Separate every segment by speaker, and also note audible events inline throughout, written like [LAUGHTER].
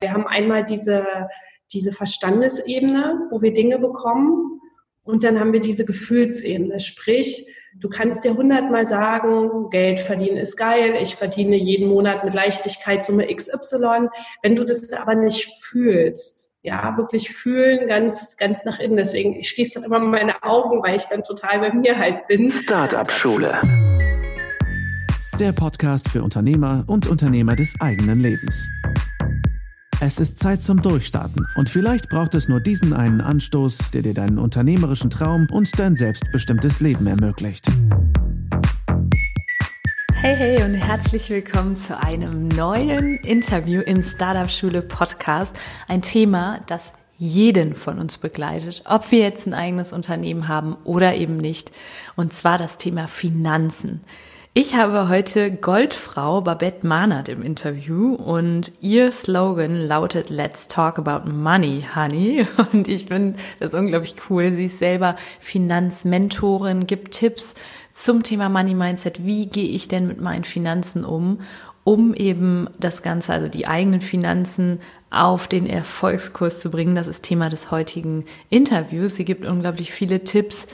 Speaker 1: Wir haben einmal diese, diese Verstandesebene, wo wir Dinge bekommen. Und dann haben wir diese Gefühlsebene, sprich, Du kannst dir hundertmal sagen, Geld verdienen ist geil, ich verdiene jeden Monat mit Leichtigkeit Summe XY. Wenn du das aber nicht fühlst, ja, wirklich fühlen, ganz, ganz nach innen. Deswegen, ich schließe dann immer meine Augen, weil ich dann total bei mir halt bin.
Speaker 2: Startup Schule. Der Podcast für Unternehmer und Unternehmer des eigenen Lebens. Es ist Zeit zum Durchstarten und vielleicht braucht es nur diesen einen Anstoß, der dir deinen unternehmerischen Traum und dein selbstbestimmtes Leben ermöglicht.
Speaker 3: Hey, hey und herzlich willkommen zu einem neuen Interview im Startup Schule Podcast. Ein Thema, das jeden von uns begleitet, ob wir jetzt ein eigenes Unternehmen haben oder eben nicht. Und zwar das Thema Finanzen. Ich habe heute Goldfrau Babette Mahnert im Interview und ihr Slogan lautet Let's talk about money, honey. [LAUGHS] Und ich finde das unglaublich cool. Sie ist selber Finanzmentorin, gibt Tipps zum Thema Money Mindset. Wie gehe ich denn mit meinen Finanzen um? um eben das Ganze, also die eigenen Finanzen auf den Erfolgskurs zu bringen. Das ist Thema des heutigen Interviews. Sie gibt unglaublich viele Tipps,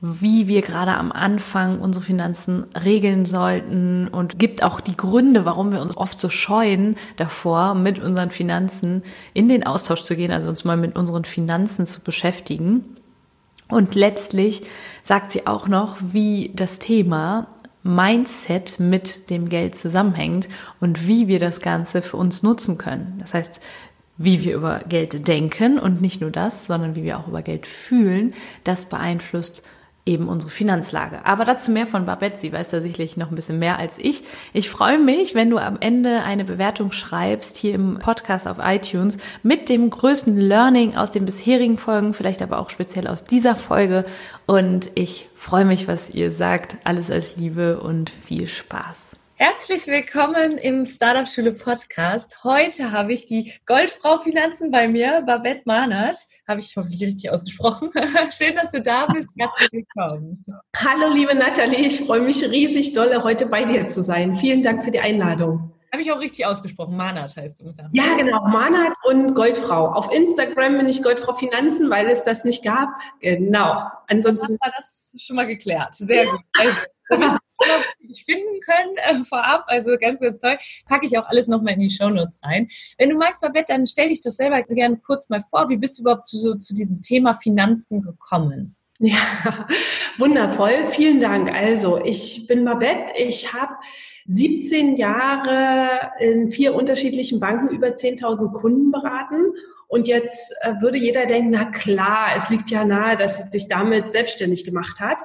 Speaker 3: wie wir gerade am Anfang unsere Finanzen regeln sollten und gibt auch die Gründe, warum wir uns oft so scheuen davor, mit unseren Finanzen in den Austausch zu gehen, also uns mal mit unseren Finanzen zu beschäftigen. Und letztlich sagt sie auch noch, wie das Thema Mindset mit dem Geld zusammenhängt und wie wir das Ganze für uns nutzen können. Das heißt, wie wir über Geld denken und nicht nur das, sondern wie wir auch über Geld fühlen, das beeinflusst eben unsere Finanzlage. Aber dazu mehr von Babette. Sie weiß da sicherlich noch ein bisschen mehr als ich. Ich freue mich, wenn du am Ende eine Bewertung schreibst hier im Podcast auf iTunes mit dem größten Learning aus den bisherigen Folgen, vielleicht aber auch speziell aus dieser Folge. Und ich freue mich, was ihr sagt. Alles als Liebe und viel Spaß. Herzlich willkommen im Startup Schule Podcast. Heute habe ich die Goldfrau Finanzen bei mir, Babette Mahnert. Habe ich hoffentlich richtig ausgesprochen. [LAUGHS] Schön, dass du da bist. Herzlich willkommen.
Speaker 1: Hallo, liebe Nathalie. Ich freue mich riesig dolle, heute bei dir zu sein. Vielen Dank für die Einladung.
Speaker 3: Habe ich auch richtig ausgesprochen. Manat heißt du.
Speaker 1: Ja, genau. Manat und Goldfrau. Auf Instagram bin ich Goldfrau Finanzen, weil es das nicht gab. Genau.
Speaker 3: Ansonsten. Dann war das schon mal geklärt. Sehr gut. Also, ich finden können äh, vorab. Also ganz, ganz toll. Packe ich auch alles nochmal in die Shownotes rein. Wenn du magst, Babette, dann stell dich das selber gerne kurz mal vor. Wie bist du überhaupt zu, zu diesem Thema Finanzen gekommen?
Speaker 1: Ja, [LAUGHS] wundervoll. Vielen Dank. Also, ich bin Babette. Ich habe 17 Jahre in vier unterschiedlichen Banken über 10.000 Kunden beraten. Und jetzt äh, würde jeder denken, na klar, es liegt ja nahe, dass es sich damit selbstständig gemacht hat.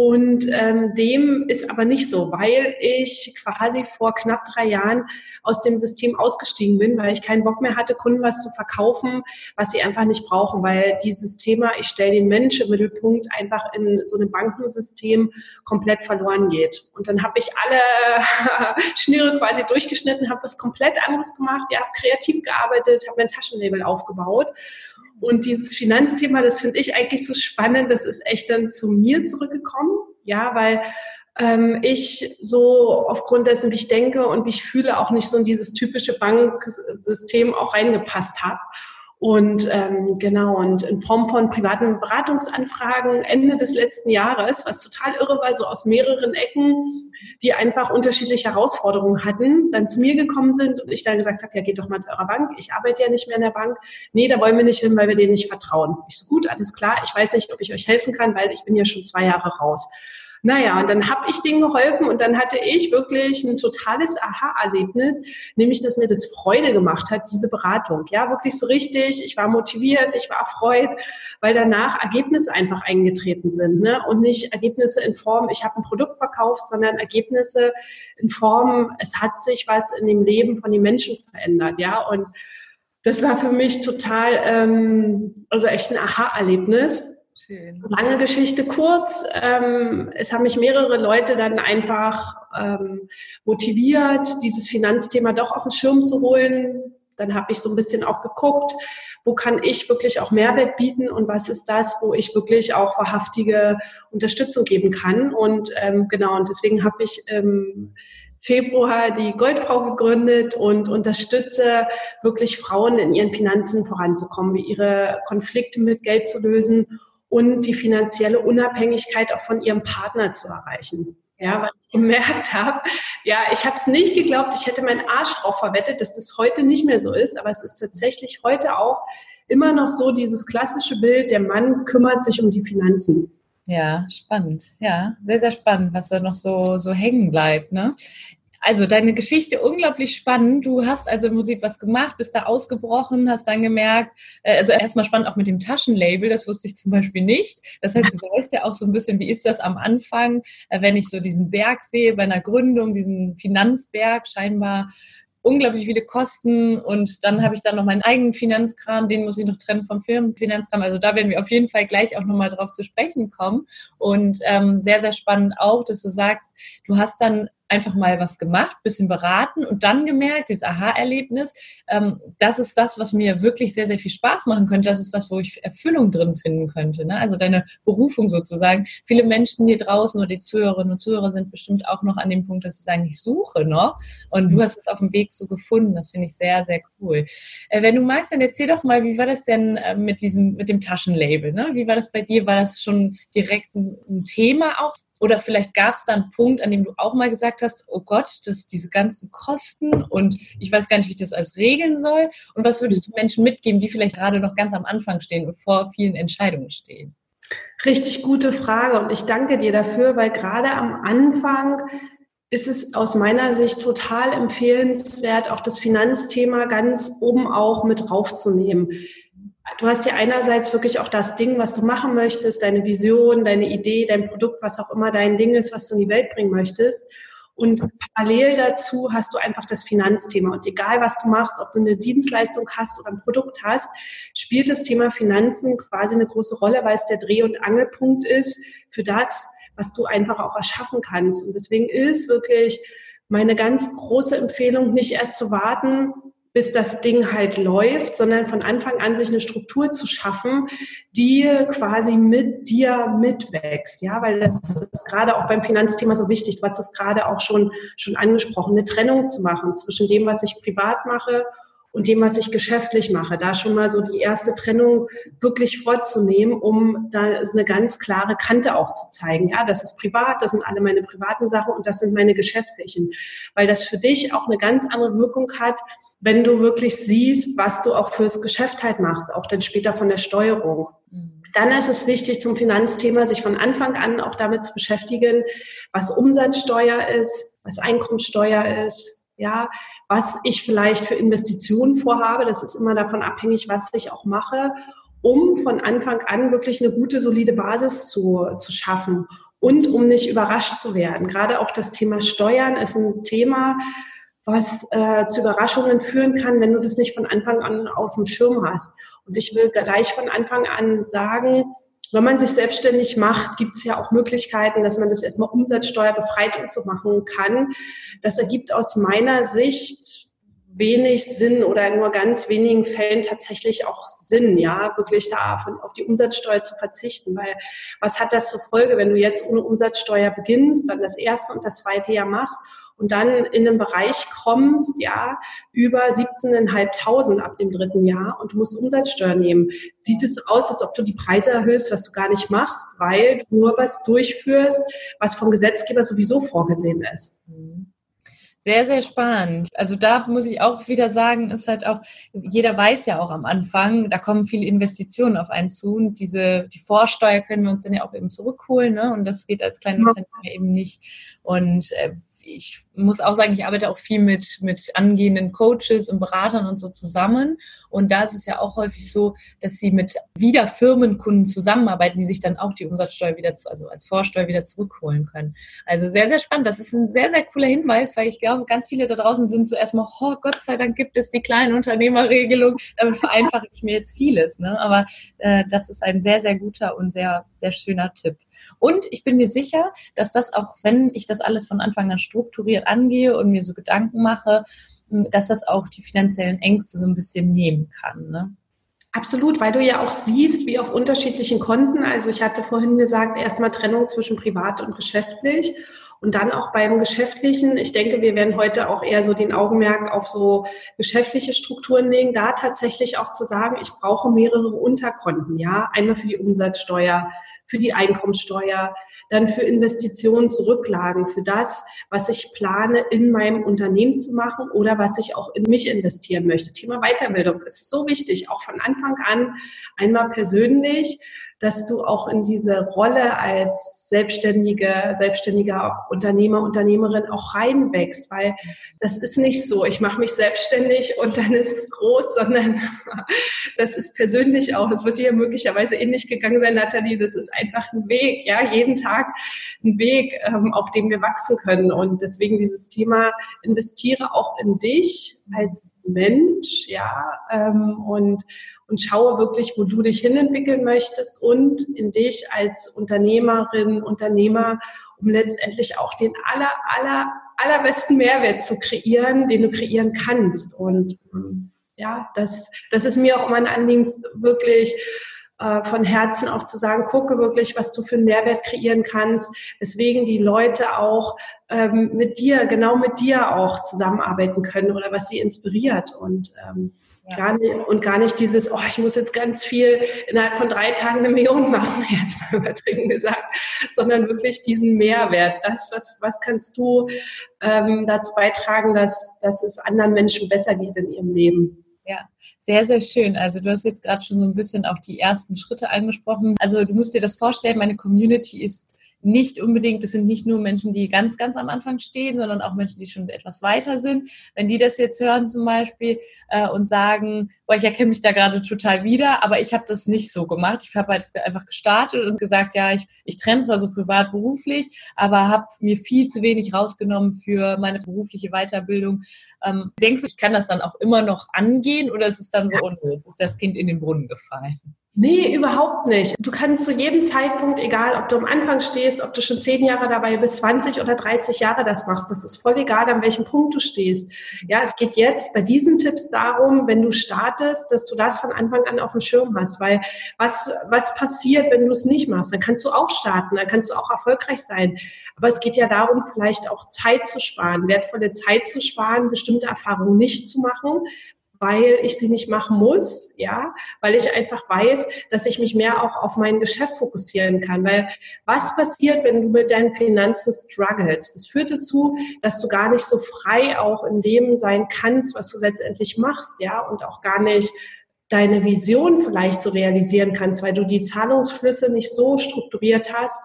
Speaker 1: Und ähm, dem ist aber nicht so, weil ich quasi vor knapp drei Jahren aus dem System ausgestiegen bin, weil ich keinen Bock mehr hatte, Kunden was zu verkaufen, was sie einfach nicht brauchen, weil dieses Thema, ich stelle den Menschen im Mittelpunkt, einfach in so einem Bankensystem komplett verloren geht. Und dann habe ich alle [LAUGHS] Schnüre quasi durchgeschnitten, habe was komplett anderes gemacht, ja, habe kreativ gearbeitet, habe mein Taschenlabel aufgebaut und dieses Finanzthema, das finde ich eigentlich so spannend, das ist echt dann zu mir zurückgekommen, ja, weil ähm, ich so aufgrund dessen, wie ich denke und wie ich fühle, auch nicht so in dieses typische Banksystem auch reingepasst habe. Und ähm, genau, und in Form von privaten Beratungsanfragen Ende des letzten Jahres, was total irre war, so aus mehreren Ecken, die einfach unterschiedliche Herausforderungen hatten, dann zu mir gekommen sind und ich dann gesagt habe, ja, geht doch mal zu eurer Bank. Ich arbeite ja nicht mehr in der Bank. Nee, da wollen wir nicht hin, weil wir denen nicht vertrauen. Ich so, gut, alles klar. Ich weiß nicht, ob ich euch helfen kann, weil ich bin ja schon zwei Jahre raus. Naja, und dann habe ich denen geholfen und dann hatte ich wirklich ein totales Aha-Erlebnis, nämlich, dass mir das Freude gemacht hat, diese Beratung. Ja, wirklich so richtig. Ich war motiviert, ich war erfreut, weil danach Ergebnisse einfach eingetreten sind. Ne? Und nicht Ergebnisse in Form, ich habe ein Produkt verkauft, sondern Ergebnisse in Form, es hat sich was in dem Leben von den Menschen verändert. Ja, und das war für mich total, ähm, also echt ein Aha-Erlebnis. Schön. Lange Geschichte kurz. Ähm, es haben mich mehrere Leute dann einfach ähm, motiviert, dieses Finanzthema doch auf den Schirm zu holen. Dann habe ich so ein bisschen auch geguckt, wo kann ich wirklich auch Mehrwert bieten und was ist das, wo ich wirklich auch wahrhaftige Unterstützung geben kann. Und ähm, genau, und deswegen habe ich ähm, Februar die Goldfrau gegründet und unterstütze wirklich Frauen in ihren Finanzen voranzukommen, wie ihre Konflikte mit Geld zu lösen und die finanzielle Unabhängigkeit auch von ihrem Partner zu erreichen. Ja, weil ich gemerkt habe, ja, ich habe es nicht geglaubt, ich hätte meinen Arsch drauf verwettet, dass das heute nicht mehr so ist, aber es ist tatsächlich heute auch immer noch so dieses klassische Bild, der Mann kümmert sich um die Finanzen.
Speaker 3: Ja, spannend. Ja, sehr, sehr spannend, was da noch so, so hängen bleibt. Ne? Also deine Geschichte unglaublich spannend. Du hast also im Prinzip was gemacht, bist da ausgebrochen, hast dann gemerkt, äh, also erstmal spannend auch mit dem Taschenlabel, das wusste ich zum Beispiel nicht. Das heißt, du weißt ja auch so ein bisschen, wie ist das am Anfang, äh, wenn ich so diesen Berg sehe bei einer Gründung, diesen Finanzberg, scheinbar unglaublich viele Kosten und dann habe ich dann noch meinen eigenen Finanzkram, den muss ich noch trennen vom Firmenfinanzkram. Also da werden wir auf jeden Fall gleich auch nochmal drauf zu sprechen kommen. Und ähm, sehr, sehr spannend auch, dass du sagst, du hast dann einfach mal was gemacht, bisschen beraten und dann gemerkt, dieses Aha-Erlebnis, ähm, das ist das, was mir wirklich sehr, sehr viel Spaß machen könnte. Das ist das, wo ich Erfüllung drin finden könnte. Ne? Also deine Berufung sozusagen. Viele Menschen hier draußen oder die Zuhörerinnen und Zuhörer sind bestimmt auch noch an dem Punkt, dass sie sagen, ich suche noch. Und du mhm. hast es auf dem Weg so gefunden. Das finde ich sehr, sehr cool. Äh, wenn du magst, dann erzähl doch mal, wie war das denn äh, mit diesem, mit dem Taschenlabel? Ne? Wie war das bei dir? War das schon direkt ein, ein Thema auch oder vielleicht gab es da einen Punkt, an dem du auch mal gesagt hast, oh Gott, das diese ganzen Kosten und ich weiß gar nicht, wie ich das alles regeln soll. Und was würdest du Menschen mitgeben, die vielleicht gerade noch ganz am Anfang stehen und vor vielen Entscheidungen stehen?
Speaker 1: Richtig gute Frage und ich danke dir dafür, weil gerade am Anfang ist es aus meiner Sicht total empfehlenswert, auch das Finanzthema ganz oben auch mit draufzunehmen du hast ja einerseits wirklich auch das Ding, was du machen möchtest, deine Vision, deine Idee, dein Produkt, was auch immer dein Ding ist, was du in die Welt bringen möchtest. Und parallel dazu hast du einfach das Finanzthema. Und egal, was du machst, ob du eine Dienstleistung hast oder ein Produkt hast, spielt das Thema Finanzen quasi eine große Rolle, weil es der Dreh- und Angelpunkt ist für das, was du einfach auch erschaffen kannst. Und deswegen ist wirklich meine ganz große Empfehlung, nicht erst zu warten, bis das Ding halt läuft, sondern von Anfang an sich eine Struktur zu schaffen, die quasi mit dir mitwächst. Ja, weil das ist gerade auch beim Finanzthema so wichtig. Du hast gerade auch schon, schon angesprochen, eine Trennung zu machen zwischen dem, was ich privat mache und dem, was ich geschäftlich mache. Da schon mal so die erste Trennung wirklich vorzunehmen, um da eine ganz klare Kante auch zu zeigen. Ja, das ist privat, das sind alle meine privaten Sachen und das sind meine geschäftlichen. Weil das für dich auch eine ganz andere Wirkung hat, wenn du wirklich siehst, was du auch fürs Geschäft halt machst, auch dann später von der Steuerung. Mhm. Dann ist es wichtig zum Finanzthema, sich von Anfang an auch damit zu beschäftigen, was Umsatzsteuer ist, was Einkommensteuer ist, ja, was ich vielleicht für Investitionen vorhabe. Das ist immer davon abhängig, was ich auch mache, um von Anfang an wirklich eine gute, solide Basis zu, zu schaffen und um nicht überrascht zu werden. Gerade auch das Thema Steuern ist ein Thema, was äh, zu Überraschungen führen kann, wenn du das nicht von Anfang an auf dem Schirm hast. Und ich will gleich von Anfang an sagen, wenn man sich selbstständig macht, gibt es ja auch Möglichkeiten, dass man das erstmal umsatzsteuerbefreit und so machen kann. Das ergibt aus meiner Sicht wenig Sinn oder in nur ganz wenigen Fällen tatsächlich auch Sinn, ja, wirklich da auf die Umsatzsteuer zu verzichten, weil was hat das zur Folge, wenn du jetzt ohne Umsatzsteuer beginnst, dann das erste und das zweite Jahr machst und dann in einen Bereich kommst, ja, über 17.500 ab dem dritten Jahr und du musst Umsatzsteuer nehmen. Sieht es aus, als ob du die Preise erhöhst, was du gar nicht machst, weil du nur was durchführst, was vom Gesetzgeber sowieso vorgesehen ist.
Speaker 3: Sehr, sehr spannend. Also da muss ich auch wieder sagen, ist halt auch, jeder weiß ja auch am Anfang, da kommen viele Investitionen auf einen zu und diese, die Vorsteuer können wir uns dann ja auch eben zurückholen, ne? Und das geht als kleiner Unternehmer eben nicht. Und äh, ich muss auch sagen, ich arbeite auch viel mit, mit angehenden Coaches und Beratern und so zusammen. Und da ist es ja auch häufig so, dass sie mit wieder Firmenkunden zusammenarbeiten, die sich dann auch die Umsatzsteuer wieder, also als Vorsteuer wieder zurückholen können. Also sehr, sehr spannend. Das ist ein sehr, sehr cooler Hinweis, weil ich glaube, ganz viele da draußen sind zuerst mal, oh Gott sei Dank gibt es die kleinen Unternehmerregelung. Damit vereinfache ich mir jetzt vieles. Ne? Aber äh, das ist ein sehr, sehr guter und sehr, sehr schöner Tipp. Und ich bin mir sicher, dass das auch, wenn ich das alles von Anfang an strukturiert angehe und mir so Gedanken mache, dass das auch die finanziellen Ängste so ein bisschen nehmen kann. Ne?
Speaker 1: Absolut, weil du ja auch siehst, wie auf unterschiedlichen Konten, also ich hatte vorhin gesagt, erstmal Trennung zwischen privat und geschäftlich und dann auch beim Geschäftlichen. Ich denke, wir werden heute auch eher so den Augenmerk auf so geschäftliche Strukturen legen, da tatsächlich auch zu sagen, ich brauche mehrere Unterkonten, ja, einmal für die Umsatzsteuer, für die Einkommenssteuer, dann für Investitionsrücklagen, für das, was ich plane, in meinem Unternehmen zu machen oder was ich auch in mich investieren möchte. Thema Weiterbildung ist so wichtig, auch von Anfang an einmal persönlich dass du auch in diese Rolle als selbstständige, selbstständiger Unternehmer, Unternehmerin auch reinwächst, weil das ist nicht so, ich mache mich selbstständig und dann ist es groß, [LAUGHS] sondern das ist persönlich auch. Es wird dir möglicherweise ähnlich gegangen sein, Nathalie. Das ist einfach ein Weg, ja, jeden Tag ein Weg, ähm, auf dem wir wachsen können. Und deswegen dieses Thema investiere auch in dich als Mensch, ja, ähm, und und schaue wirklich, wo du dich hinentwickeln möchtest und in dich als Unternehmerin, Unternehmer, um letztendlich auch den aller, aller, allerbesten Mehrwert zu kreieren, den du kreieren kannst. Und ähm, ja, das, das ist mir auch immer ein Anliegen, wirklich äh, von Herzen auch zu sagen, gucke wirklich, was du für einen Mehrwert kreieren kannst, weswegen die Leute auch ähm, mit dir, genau mit dir auch zusammenarbeiten können oder was sie inspiriert. Und ähm, ja. Gar nicht, und gar nicht dieses, oh, ich muss jetzt ganz viel innerhalb von drei Tagen eine Million [LAUGHS] machen, jetzt mal übertrieben gesagt, sondern wirklich diesen Mehrwert. Das, was, was kannst du ähm, dazu beitragen, dass, dass es anderen Menschen besser geht in ihrem Leben?
Speaker 3: Ja, sehr, sehr schön. Also du hast jetzt gerade schon so ein bisschen auch die ersten Schritte angesprochen. Also du musst dir das vorstellen, meine Community ist nicht unbedingt, das sind nicht nur Menschen, die ganz, ganz am Anfang stehen, sondern auch Menschen, die schon etwas weiter sind. Wenn die das jetzt hören zum Beispiel äh, und sagen, boah, ich erkenne mich da gerade total wieder, aber ich habe das nicht so gemacht. Ich habe halt einfach gestartet und gesagt, ja, ich, ich trenne zwar so privat beruflich, aber habe mir viel zu wenig rausgenommen für meine berufliche Weiterbildung. Ähm, denkst du, ich kann das dann auch immer noch angehen oder ist es dann so unnütz? Ist das Kind in den Brunnen gefallen?
Speaker 1: Nee, überhaupt nicht. Du kannst zu jedem Zeitpunkt, egal ob du am Anfang stehst, ob du schon zehn Jahre dabei bist, 20 oder 30 Jahre das machst, das ist voll egal, an welchem Punkt du stehst. Ja, es geht jetzt bei diesen Tipps darum, wenn du startest, dass du das von Anfang an auf dem Schirm hast, weil was, was passiert, wenn du es nicht machst? Dann kannst du auch starten, dann kannst du auch erfolgreich sein. Aber es geht ja darum, vielleicht auch Zeit zu sparen, wertvolle Zeit zu sparen, bestimmte Erfahrungen nicht zu machen, weil ich sie nicht machen muss, ja, weil ich einfach weiß, dass ich mich mehr auch auf mein Geschäft fokussieren kann. Weil was passiert, wenn du mit deinen Finanzen struggles? Das führt dazu, dass du gar nicht so frei auch in dem sein kannst, was du letztendlich machst, ja, und auch gar nicht deine Vision vielleicht so realisieren kannst, weil du die Zahlungsflüsse nicht so strukturiert hast,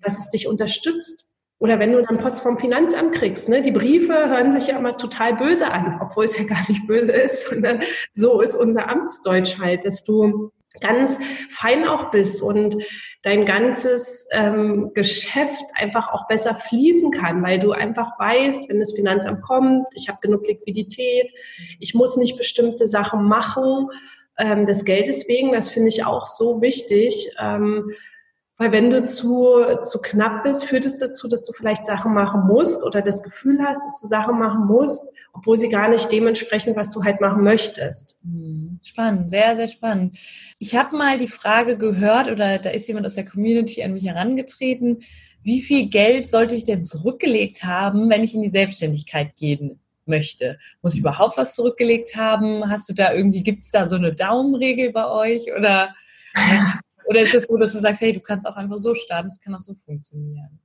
Speaker 1: dass es dich unterstützt oder wenn du dann Post vom Finanzamt kriegst, ne, die Briefe hören sich ja immer total böse an, obwohl es ja gar nicht böse ist, sondern so ist unser Amtsdeutsch halt, dass du ganz fein auch bist und dein ganzes ähm, Geschäft einfach auch besser fließen kann, weil du einfach weißt, wenn das Finanzamt kommt, ich habe genug Liquidität, ich muss nicht bestimmte Sachen machen, ähm, des Geldes wegen, das finde ich auch so wichtig. Ähm, weil wenn du zu, zu knapp bist, führt es dazu, dass du vielleicht Sachen machen musst oder das Gefühl hast, dass du Sachen machen musst, obwohl sie gar nicht dementsprechend, was du halt machen möchtest.
Speaker 3: Hm, spannend, sehr, sehr spannend. Ich habe mal die Frage gehört oder da ist jemand aus der Community an mich herangetreten, wie viel Geld sollte ich denn zurückgelegt haben, wenn ich in die Selbstständigkeit gehen möchte? Muss ich überhaupt was zurückgelegt haben? Hast du da irgendwie, gibt es da so eine Daumenregel bei euch oder? [LAUGHS] Oder ist es so, dass du sagst, hey, du kannst auch einfach so starten, es kann auch so funktionieren?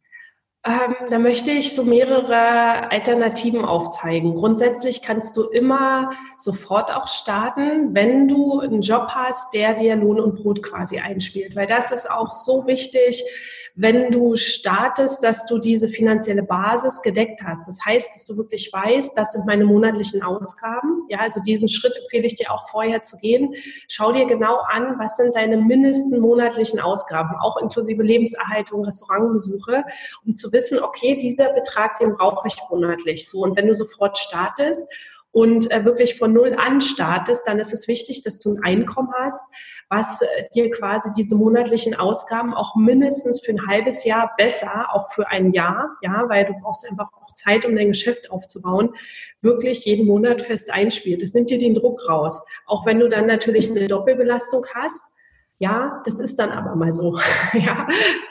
Speaker 1: Ähm, da möchte ich so mehrere Alternativen aufzeigen. Grundsätzlich kannst du immer sofort auch starten, wenn du einen Job hast, der dir Lohn und Brot quasi einspielt, weil das ist auch so wichtig wenn du startest, dass du diese finanzielle Basis gedeckt hast. Das heißt, dass du wirklich weißt, das sind meine monatlichen Ausgaben. Ja, also diesen Schritt empfehle ich dir auch vorher zu gehen. Schau dir genau an, was sind deine mindesten monatlichen Ausgaben, auch inklusive Lebenserhaltung, Restaurantbesuche, um zu wissen, okay, dieser Betrag, den brauche ich monatlich. So, und wenn du sofort startest, und äh, wirklich von Null an startest, dann ist es wichtig, dass du ein Einkommen hast, was äh, dir quasi diese monatlichen Ausgaben auch mindestens für ein halbes Jahr besser, auch für ein Jahr, ja, weil du brauchst einfach auch Zeit, um dein Geschäft aufzubauen, wirklich jeden Monat fest einspielt. Das nimmt dir den Druck raus. Auch wenn du dann natürlich eine Doppelbelastung hast, ja, das ist dann aber mal so. [LAUGHS] ja,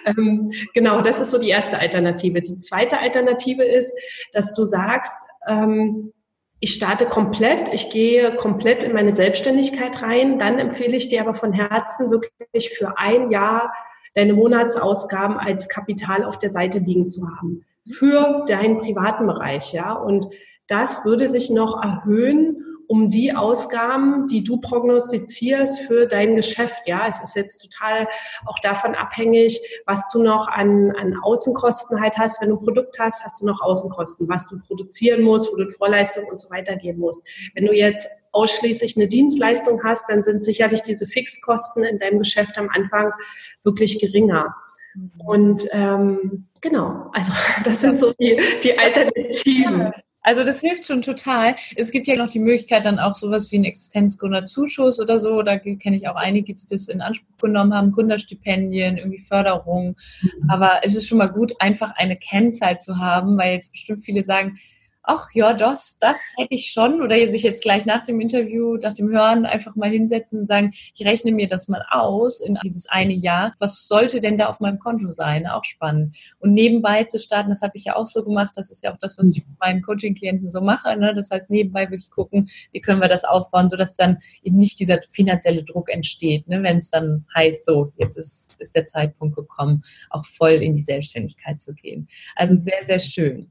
Speaker 1: ähm, genau, das ist so die erste Alternative. Die zweite Alternative ist, dass du sagst, ähm, ich starte komplett, ich gehe komplett in meine Selbstständigkeit rein. Dann empfehle ich dir aber von Herzen wirklich für ein Jahr deine Monatsausgaben als Kapital auf der Seite liegen zu haben. Für deinen privaten Bereich, ja. Und das würde sich noch erhöhen um die Ausgaben, die du prognostizierst für dein Geschäft. Ja, es ist jetzt total auch davon abhängig, was du noch an, an Außenkosten halt hast. Wenn du ein Produkt hast, hast du noch Außenkosten, was du produzieren musst, wo du Vorleistung und so weiter geben musst. Wenn du jetzt ausschließlich eine Dienstleistung hast, dann sind sicherlich diese Fixkosten in deinem Geschäft am Anfang wirklich geringer. Mhm. Und ähm, genau, also [LAUGHS] das sind so die, die Alternativen.
Speaker 3: Also das hilft schon total. Es gibt ja noch die Möglichkeit, dann auch sowas wie einen Existenzgründerzuschuss oder so. Da kenne ich auch einige, die das in Anspruch genommen haben, Gründerstipendien, irgendwie Förderung. Mhm. Aber es ist schon mal gut, einfach eine Kennzahl zu haben, weil jetzt bestimmt viele sagen, ach ja, das, das hätte ich schon. Oder sich jetzt gleich nach dem Interview, nach dem Hören einfach mal hinsetzen und sagen, ich rechne mir das mal aus in dieses eine Jahr. Was sollte denn da auf meinem Konto sein? Auch spannend. Und nebenbei zu starten, das habe ich ja auch so gemacht. Das ist ja auch das, was ich mit meinen Coaching-Klienten so mache. Ne? Das heißt, nebenbei wirklich gucken, wie können wir das aufbauen, sodass dann eben nicht dieser finanzielle Druck entsteht, ne? wenn es dann heißt, so, jetzt ist, ist der Zeitpunkt gekommen, auch voll in die Selbstständigkeit zu gehen. Also sehr, sehr schön.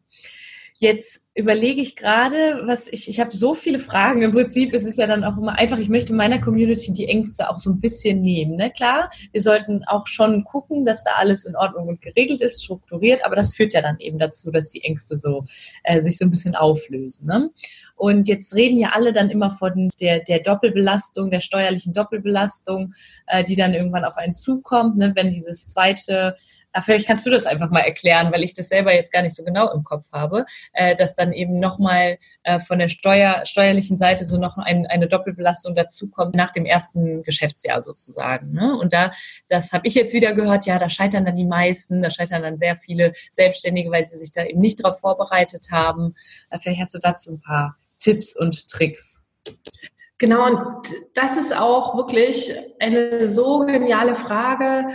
Speaker 3: Jetzt überlege ich gerade, was ich, ich habe so viele Fragen. Im Prinzip ist es ja dann auch immer einfach, ich möchte meiner Community die Ängste auch so ein bisschen nehmen. Ne? Klar, wir sollten auch schon gucken, dass da alles in Ordnung und geregelt ist, strukturiert, aber das führt ja dann eben dazu, dass die Ängste so äh, sich so ein bisschen auflösen. Ne? Und jetzt reden ja alle dann immer von der, der Doppelbelastung, der steuerlichen Doppelbelastung, äh, die dann irgendwann auf einen zukommt, ne? wenn dieses zweite Ah, vielleicht kannst du das einfach mal erklären, weil ich das selber jetzt gar nicht so genau im Kopf habe, äh, dass dann eben nochmal äh, von der Steuer, steuerlichen Seite so noch ein, eine Doppelbelastung dazukommt nach dem ersten Geschäftsjahr sozusagen. Ne? Und da, das habe ich jetzt wieder gehört, ja, da scheitern dann die meisten, da scheitern dann sehr viele Selbstständige, weil sie sich da eben nicht darauf vorbereitet haben. Äh, vielleicht hast du dazu ein paar Tipps und Tricks.
Speaker 1: Genau, und das ist auch wirklich eine so geniale Frage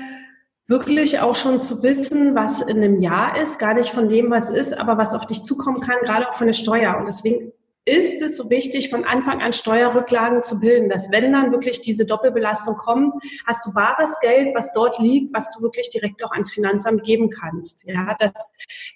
Speaker 1: wirklich auch schon zu wissen, was in einem Jahr ist, gar nicht von dem, was ist, aber was auf dich zukommen kann, gerade auch von der Steuer. Und deswegen ist es so wichtig, von Anfang an Steuerrücklagen zu bilden, dass wenn dann wirklich diese Doppelbelastung kommt, hast du wahres Geld, was dort liegt, was du wirklich direkt auch ans Finanzamt geben kannst. Ja, dass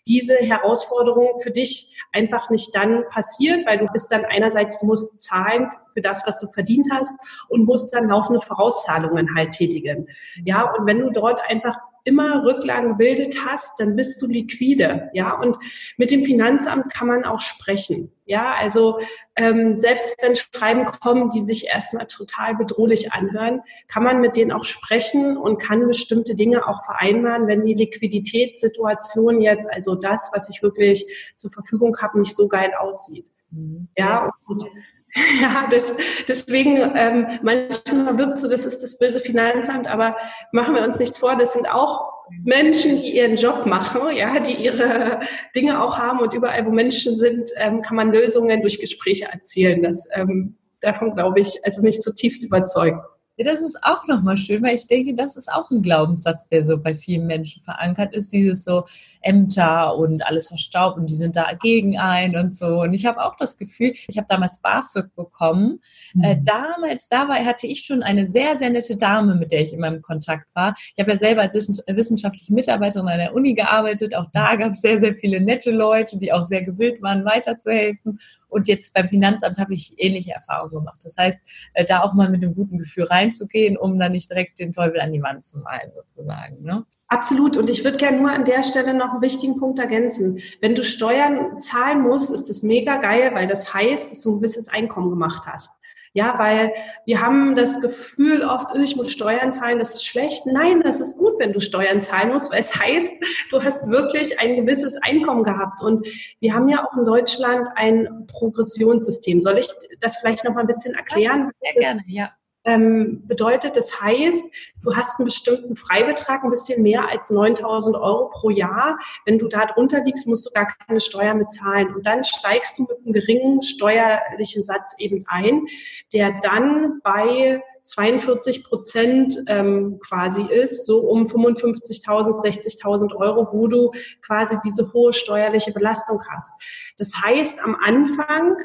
Speaker 1: diese Herausforderung für dich einfach nicht dann passiert, weil du bist dann einerseits, du musst zahlen für das, was du verdient hast und musst dann laufende Vorauszahlungen halt tätigen. Ja, und wenn du dort einfach immer Rücklagen gebildet hast, dann bist du liquide. Ja, und mit dem Finanzamt kann man auch sprechen. Ja, also ähm, selbst wenn Schreiben kommen, die sich erstmal total bedrohlich anhören, kann man mit denen auch sprechen und kann bestimmte Dinge auch vereinbaren, wenn die Liquiditätssituation jetzt, also das, was ich wirklich zur Verfügung habe, nicht so geil aussieht. Mhm. Ja, und [LAUGHS] Ja, das, deswegen ähm, manchmal wirkt so, das ist das böse Finanzamt, aber machen wir uns nichts vor, das sind auch Menschen, die ihren Job machen, ja, die ihre Dinge auch haben und überall, wo Menschen sind, ähm, kann man Lösungen durch Gespräche erzielen. Das, ähm, davon glaube ich, also mich zutiefst überzeugt.
Speaker 3: Ja, das ist auch nochmal schön, weil ich denke, das ist auch ein Glaubenssatz, der so bei vielen Menschen verankert ist, dieses so Ämter und alles verstaubt und die sind da gegen ein und so. Und ich habe auch das Gefühl, ich habe damals BAföG bekommen. Mhm. Äh, damals, da war, hatte ich schon eine sehr, sehr nette Dame, mit der ich immer im Kontakt war. Ich habe ja selber als wissenschaftliche Mitarbeiterin an der Uni gearbeitet. Auch da gab es sehr, sehr viele nette Leute, die auch sehr gewillt waren, weiterzuhelfen. Und jetzt beim Finanzamt habe ich ähnliche Erfahrungen gemacht. Das heißt, äh, da auch mal mit einem guten Gefühl reinzugehen, um dann nicht direkt den Teufel an die Wand zu malen, sozusagen. Ne?
Speaker 1: Absolut. Und ich würde gerne nur an der Stelle noch einen wichtigen Punkt ergänzen. Wenn du Steuern zahlen musst, ist das mega geil, weil das heißt, dass du ein gewisses Einkommen gemacht hast. Ja, weil wir haben das Gefühl oft, ich muss Steuern zahlen, das ist schlecht. Nein, das ist gut, wenn du Steuern zahlen musst, weil es [LAUGHS] heißt, du hast wirklich ein gewisses Einkommen gehabt. Und wir haben ja auch in Deutschland ein Progressionssystem. Soll ich das vielleicht noch mal ein bisschen erklären?
Speaker 3: Sehr gerne, ja
Speaker 1: ähm, bedeutet, das heißt, du hast einen bestimmten Freibetrag, ein bisschen mehr als 9000 Euro pro Jahr. Wenn du da drunter liegst, musst du gar keine Steuern bezahlen. Und dann steigst du mit einem geringen steuerlichen Satz eben ein, der dann bei 42 Prozent ähm, quasi ist, so um 55.000, 60.000 Euro, wo du quasi diese hohe steuerliche Belastung hast. Das heißt, am Anfang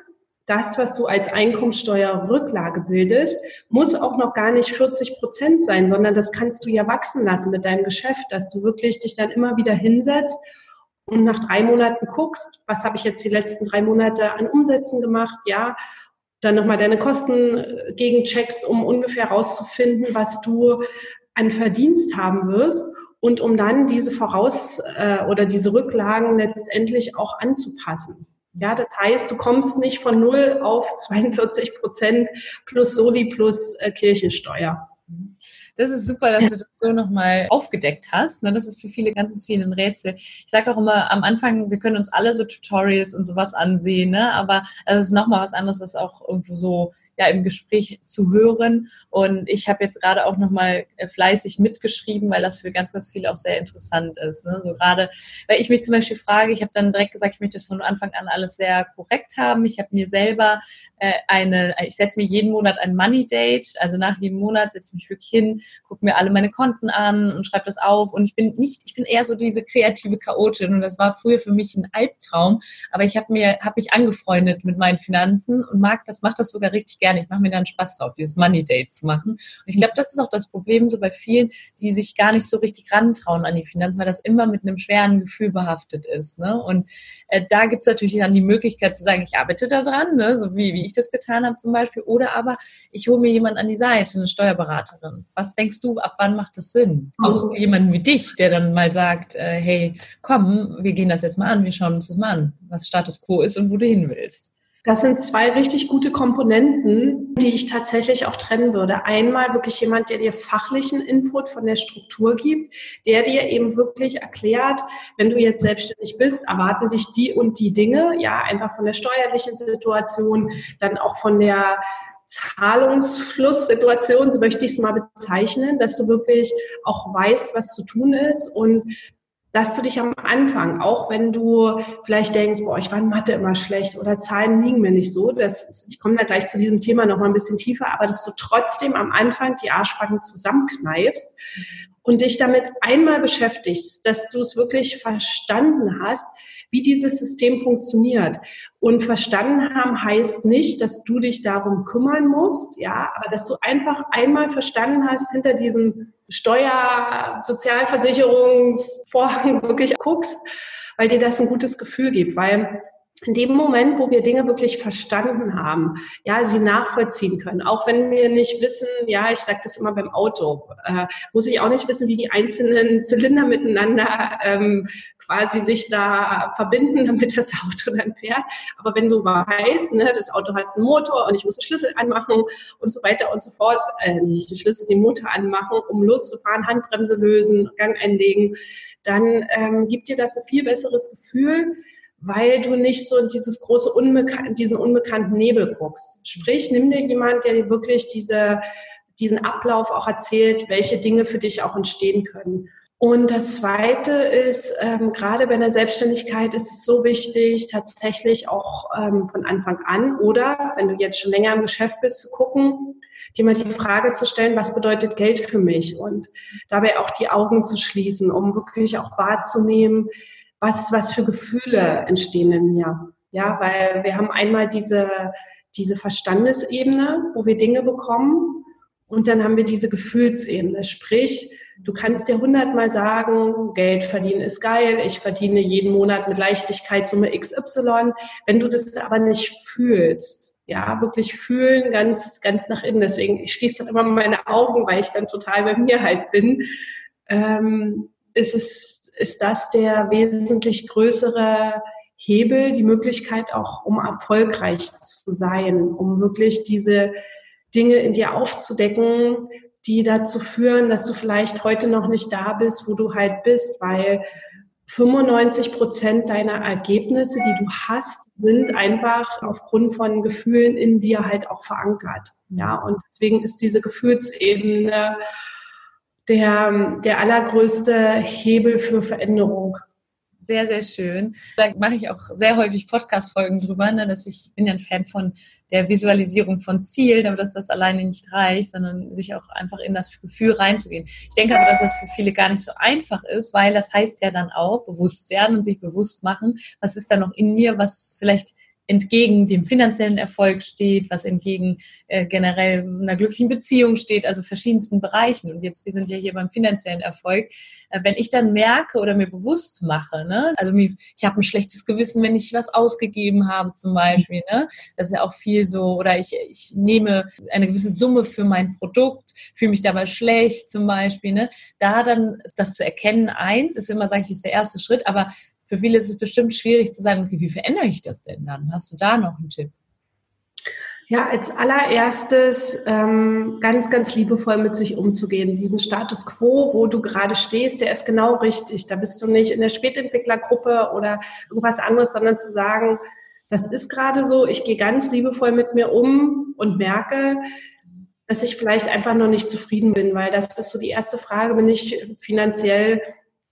Speaker 1: das, was du als Einkommensteuerrücklage bildest, muss auch noch gar nicht 40 Prozent sein, sondern das kannst du ja wachsen lassen mit deinem Geschäft, dass du wirklich dich dann immer wieder hinsetzt und nach drei Monaten guckst, was habe ich jetzt die letzten drei Monate an Umsätzen gemacht, ja, dann nochmal deine Kosten äh, gegencheckst, um ungefähr rauszufinden, was du an Verdienst haben wirst und um dann diese Voraus- äh, oder diese Rücklagen letztendlich auch anzupassen. Ja, das heißt, du kommst nicht von null auf 42 Prozent plus Soli plus äh, Kirchensteuer.
Speaker 3: Das ist super, dass du das so nochmal aufgedeckt hast. Ne? Das ist für viele ganz viel ein Rätsel. Ich sage auch immer am Anfang, wir können uns alle so Tutorials und sowas ansehen, ne? aber es ist nochmal was anderes, das auch irgendwo so ja im Gespräch zu hören. Und ich habe jetzt gerade auch nochmal äh, fleißig mitgeschrieben, weil das für ganz, ganz viele auch sehr interessant ist. Ne? So gerade, weil ich mich zum Beispiel frage, ich habe dann direkt gesagt, ich möchte das von Anfang an alles sehr korrekt haben. Ich habe mir selber äh, eine, ich setze mir jeden Monat ein Money Date, also nach jedem Monat setze ich mich wirklich hin, gucke mir alle meine Konten an und schreibe das auf. Und ich bin nicht, ich bin eher so diese kreative Chaotin und das war früher für mich ein Albtraum. Aber ich habe mir, habe mich angefreundet mit meinen Finanzen und mag das, macht das sogar richtig gerne. Ich mache mir da einen Spaß drauf, dieses Money Date zu machen. Und ich glaube, das ist auch das Problem so bei vielen, die sich gar nicht so richtig rantrauen an die Finanzen, weil das immer mit einem schweren Gefühl behaftet ist. Ne? Und äh, da gibt es natürlich dann die Möglichkeit zu sagen, ich arbeite da dran, ne? so wie, wie ich das getan habe zum Beispiel. Oder aber ich hole mir jemanden an die Seite, eine Steuerberaterin. Was denkst du, ab wann macht das Sinn? Auch mhm. jemanden wie dich, der dann mal sagt, äh, hey, komm, wir gehen das jetzt mal an, wir schauen uns das mal an, was Status Quo ist und wo du hin willst.
Speaker 1: Das sind zwei richtig gute Komponenten, die ich tatsächlich auch trennen würde. Einmal wirklich jemand, der dir fachlichen Input von der Struktur gibt, der dir eben wirklich erklärt, wenn du jetzt selbstständig bist, erwarten dich die und die Dinge, ja, einfach von der steuerlichen Situation, dann auch von der Zahlungsflusssituation, so möchte ich es mal bezeichnen, dass du wirklich auch weißt, was zu tun ist und dass du dich am Anfang, auch wenn du vielleicht denkst, boah, ich war in Mathe immer schlecht oder Zahlen liegen mir nicht so, das, ich komme da gleich zu diesem Thema noch mal ein bisschen tiefer, aber dass du trotzdem am Anfang die Arschbacken zusammenkneifst und dich damit einmal beschäftigst, dass du es wirklich verstanden hast, wie dieses System funktioniert. Und verstanden haben heißt nicht, dass du dich darum kümmern musst, ja, aber dass du einfach einmal verstanden hast, hinter diesem Steuer-, Sozialversicherungsvorhang wirklich guckst, weil dir das ein gutes Gefühl gibt, weil in dem Moment, wo wir Dinge wirklich verstanden haben, ja, sie nachvollziehen können, auch wenn wir nicht wissen, ja, ich sage das immer beim Auto, äh, muss ich auch nicht wissen, wie die einzelnen Zylinder miteinander ähm, quasi sich da verbinden, [LAUGHS] damit das Auto dann fährt. Aber wenn du weißt, ne, das Auto hat einen Motor und ich muss den Schlüssel anmachen und so weiter und so fort, äh, nicht den Schlüssel, den Motor anmachen, um loszufahren, Handbremse lösen, Gang einlegen, dann ähm, gibt dir das ein viel besseres Gefühl, weil du nicht so in dieses große Unbekan diesen unbekannten Nebel guckst. Sprich, nimm dir jemand, der dir wirklich diese, diesen Ablauf auch erzählt, welche Dinge für dich auch entstehen können. Und das Zweite ist, ähm, gerade bei der Selbstständigkeit ist es so wichtig, tatsächlich auch ähm, von Anfang an oder wenn du jetzt schon länger im Geschäft bist, zu gucken, dir mal die Frage zu stellen, was bedeutet Geld für mich? Und dabei auch die Augen zu schließen, um wirklich auch wahrzunehmen, was, was für Gefühle entstehen in mir. Ja, weil wir haben einmal diese, diese Verstandesebene, wo wir Dinge bekommen und dann haben wir diese Gefühlsebene. Sprich, du kannst dir hundertmal sagen, Geld verdienen ist geil, ich verdiene jeden Monat mit Leichtigkeit Summe XY. Wenn du das aber nicht fühlst, ja, wirklich fühlen, ganz, ganz nach innen. Deswegen, ich schließe dann immer meine Augen, weil ich dann total bei mir halt bin. Ähm, ist es ist das der wesentlich größere Hebel, die Möglichkeit auch, um erfolgreich zu sein, um wirklich diese, Dinge in dir aufzudecken, die dazu führen, dass du vielleicht heute noch nicht da bist, wo du halt bist, weil 95 Prozent deiner Ergebnisse, die du hast, sind einfach aufgrund von Gefühlen in dir halt auch verankert. Ja, und deswegen ist diese Gefühlsebene der, der allergrößte Hebel für Veränderung
Speaker 3: sehr, sehr schön. Da mache ich auch sehr häufig Podcast-Folgen drüber, ne, dass ich bin ja ein Fan von der Visualisierung von Zielen, aber dass das alleine nicht reicht, sondern sich auch einfach in das Gefühl reinzugehen. Ich denke aber, dass das für viele gar nicht so einfach ist, weil das heißt ja dann auch bewusst werden und sich bewusst machen, was ist da noch in mir, was vielleicht entgegen dem finanziellen Erfolg steht, was entgegen äh, generell einer glücklichen Beziehung steht, also verschiedensten Bereichen. Und jetzt, wir sind ja hier beim finanziellen Erfolg. Äh, wenn ich dann merke oder mir bewusst mache, ne, also mir, ich habe ein schlechtes Gewissen, wenn ich was ausgegeben habe zum Beispiel, ne, das ist ja auch viel so, oder ich, ich nehme eine gewisse Summe für mein Produkt, fühle mich dabei schlecht zum Beispiel, ne, da dann das zu erkennen, eins ist immer, sage ich, ist der erste Schritt, aber für viele ist es bestimmt schwierig zu sagen, okay, wie verändere ich das denn dann? Hast du da noch einen Tipp?
Speaker 1: Ja, als allererstes ähm, ganz, ganz liebevoll mit sich umzugehen. Diesen Status quo, wo du gerade stehst, der ist genau richtig. Da bist du nicht in der Spätentwicklergruppe oder irgendwas anderes, sondern zu sagen, das ist gerade so, ich gehe ganz liebevoll mit mir um und merke, dass ich vielleicht einfach noch nicht zufrieden bin, weil das ist so die erste Frage, bin ich finanziell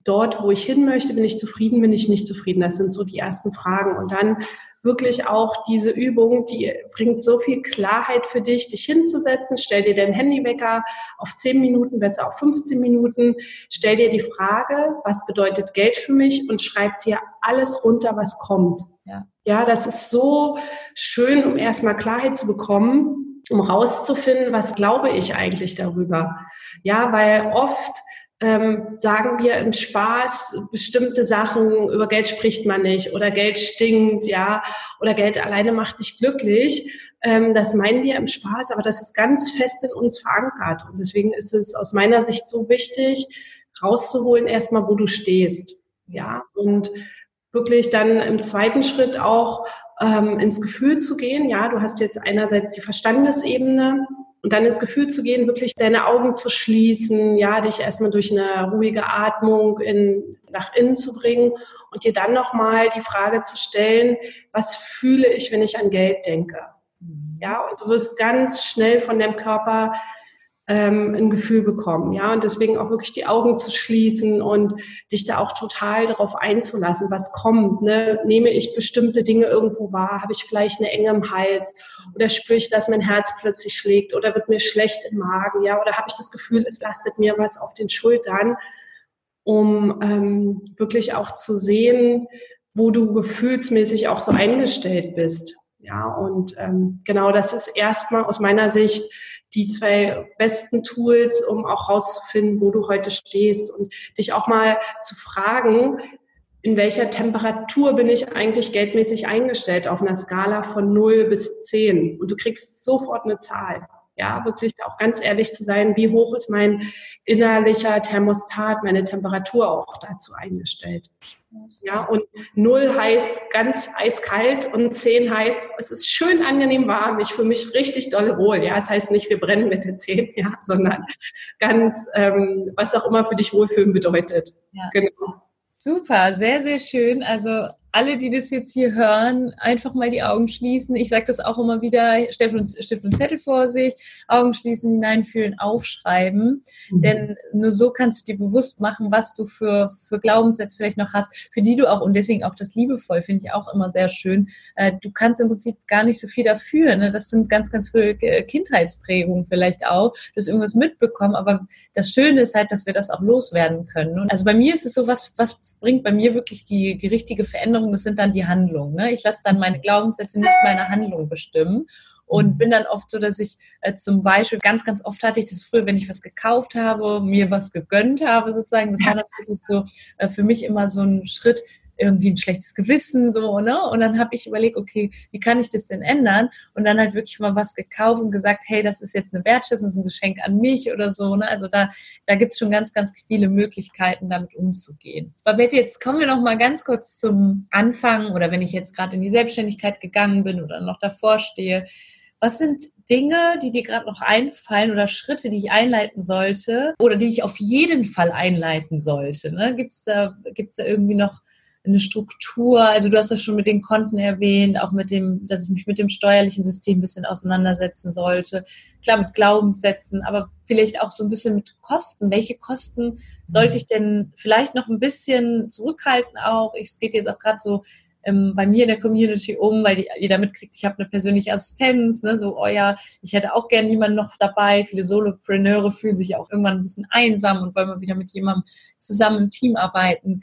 Speaker 1: dort, wo ich hin möchte, bin ich zufrieden, bin ich nicht zufrieden? Das sind so die ersten Fragen. Und dann wirklich auch diese Übung, die bringt so viel Klarheit für dich, dich hinzusetzen. Stell dir dein Handywecker auf 10 Minuten, besser auf 15 Minuten. Stell dir die Frage, was bedeutet Geld für mich und schreib dir alles runter, was kommt. Ja, ja das ist so schön, um erstmal Klarheit zu bekommen, um rauszufinden, was glaube ich eigentlich darüber. Ja, weil oft ähm, sagen wir im Spaß bestimmte Sachen, über Geld spricht man nicht oder Geld stinkt, ja, oder Geld alleine macht dich glücklich. Ähm, das meinen wir im Spaß, aber das ist ganz fest in uns verankert. Und deswegen ist es aus meiner Sicht so wichtig, rauszuholen erstmal, wo du stehst. Ja, und wirklich dann im zweiten Schritt auch ähm, ins Gefühl zu gehen. Ja, du hast jetzt einerseits die Verstandesebene, und dann ins Gefühl zu gehen, wirklich deine Augen zu schließen, ja, dich erstmal durch eine ruhige Atmung in, nach innen zu bringen und dir dann nochmal die Frage zu stellen, was fühle ich, wenn ich an Geld denke? Mhm. Ja, und du wirst ganz schnell von deinem Körper ähm, ein Gefühl bekommen. Ja, und deswegen auch wirklich die Augen zu schließen und dich da auch total darauf einzulassen, was kommt. Ne? Nehme ich bestimmte Dinge irgendwo wahr? Habe ich vielleicht eine Enge im Hals? Oder spüre ich, dass mein Herz plötzlich schlägt? Oder wird mir schlecht im Magen? Ja, oder habe ich das Gefühl, es lastet mir was auf den Schultern? Um ähm, wirklich auch zu sehen, wo du gefühlsmäßig auch so eingestellt bist. Ja, und ähm, genau das ist erstmal aus meiner Sicht die zwei besten Tools, um auch rauszufinden, wo du heute stehst und dich auch mal zu fragen, in welcher Temperatur bin ich eigentlich geldmäßig eingestellt auf einer Skala von 0 bis 10 und du kriegst sofort eine Zahl. Ja, wirklich auch ganz ehrlich zu sein, wie hoch ist mein innerlicher Thermostat, meine Temperatur auch dazu eingestellt. Ja, und null heißt ganz eiskalt und zehn heißt, es ist schön angenehm warm, ich fühle mich richtig doll wohl. Ja, das heißt nicht, wir brennen mit der zehn, ja, [LAUGHS] sondern ganz, ähm, was auch immer für dich Wohlfühlen bedeutet. Ja.
Speaker 3: Genau. Super, sehr, sehr schön. Also alle, die das jetzt hier hören, einfach mal die Augen schließen. Ich sage das auch immer wieder, Stift und, Stift und Zettel vor sich, Augen schließen, hineinfühlen, aufschreiben. Mhm. Denn nur so kannst du dir bewusst machen, was du für, für Glaubenssätze vielleicht noch hast, für die du auch, und deswegen auch das liebevoll, finde ich auch immer sehr schön. Äh, du kannst im Prinzip gar nicht so viel dafür. Ne? Das sind ganz, ganz viele Kindheitsprägungen vielleicht auch. Du hast irgendwas mitbekommen, aber das Schöne ist halt, dass wir das auch loswerden können. also bei mir ist es so, was, was bringt bei mir wirklich die, die richtige Veränderung Handlungen, das sind dann die Handlungen. Ne? Ich lasse dann meine Glaubenssätze nicht meine Handlung bestimmen und mhm. bin dann oft so, dass ich äh, zum Beispiel ganz, ganz oft hatte ich das früher, wenn ich was gekauft habe, mir was gegönnt habe sozusagen. Das war dann wirklich so äh, für mich immer so ein Schritt, irgendwie ein schlechtes Gewissen so, ne? Und dann habe ich überlegt, okay, wie kann ich das denn ändern? Und dann halt wirklich mal was gekauft und gesagt, hey, das ist jetzt eine Wertschätzung, das ist ein Geschenk an mich oder so, ne? Also da, da gibt's schon ganz, ganz viele Möglichkeiten, damit umzugehen. Babette, jetzt kommen wir noch mal ganz kurz zum Anfang oder wenn ich jetzt gerade in die Selbstständigkeit gegangen bin oder noch davor stehe. Was sind Dinge, die dir gerade noch einfallen oder Schritte, die ich einleiten sollte oder die ich auf jeden Fall einleiten sollte? Ne? Gibt es da, gibt's da irgendwie noch eine Struktur. Also du hast das schon mit den Konten erwähnt, auch mit dem, dass ich mich mit dem steuerlichen System ein bisschen auseinandersetzen sollte. Klar mit Glaubenssätzen, aber vielleicht auch so ein bisschen mit Kosten. Welche Kosten sollte ich denn vielleicht noch ein bisschen zurückhalten auch? Es geht jetzt auch gerade so ähm, bei mir in der Community um, weil die, jeder mitkriegt, ich habe eine persönliche Assistenz, ne, so, oh ja, ich hätte auch gern jemanden noch dabei. Viele Solopreneure fühlen sich auch irgendwann ein bisschen einsam und wollen mal wieder mit jemandem zusammen im Team arbeiten.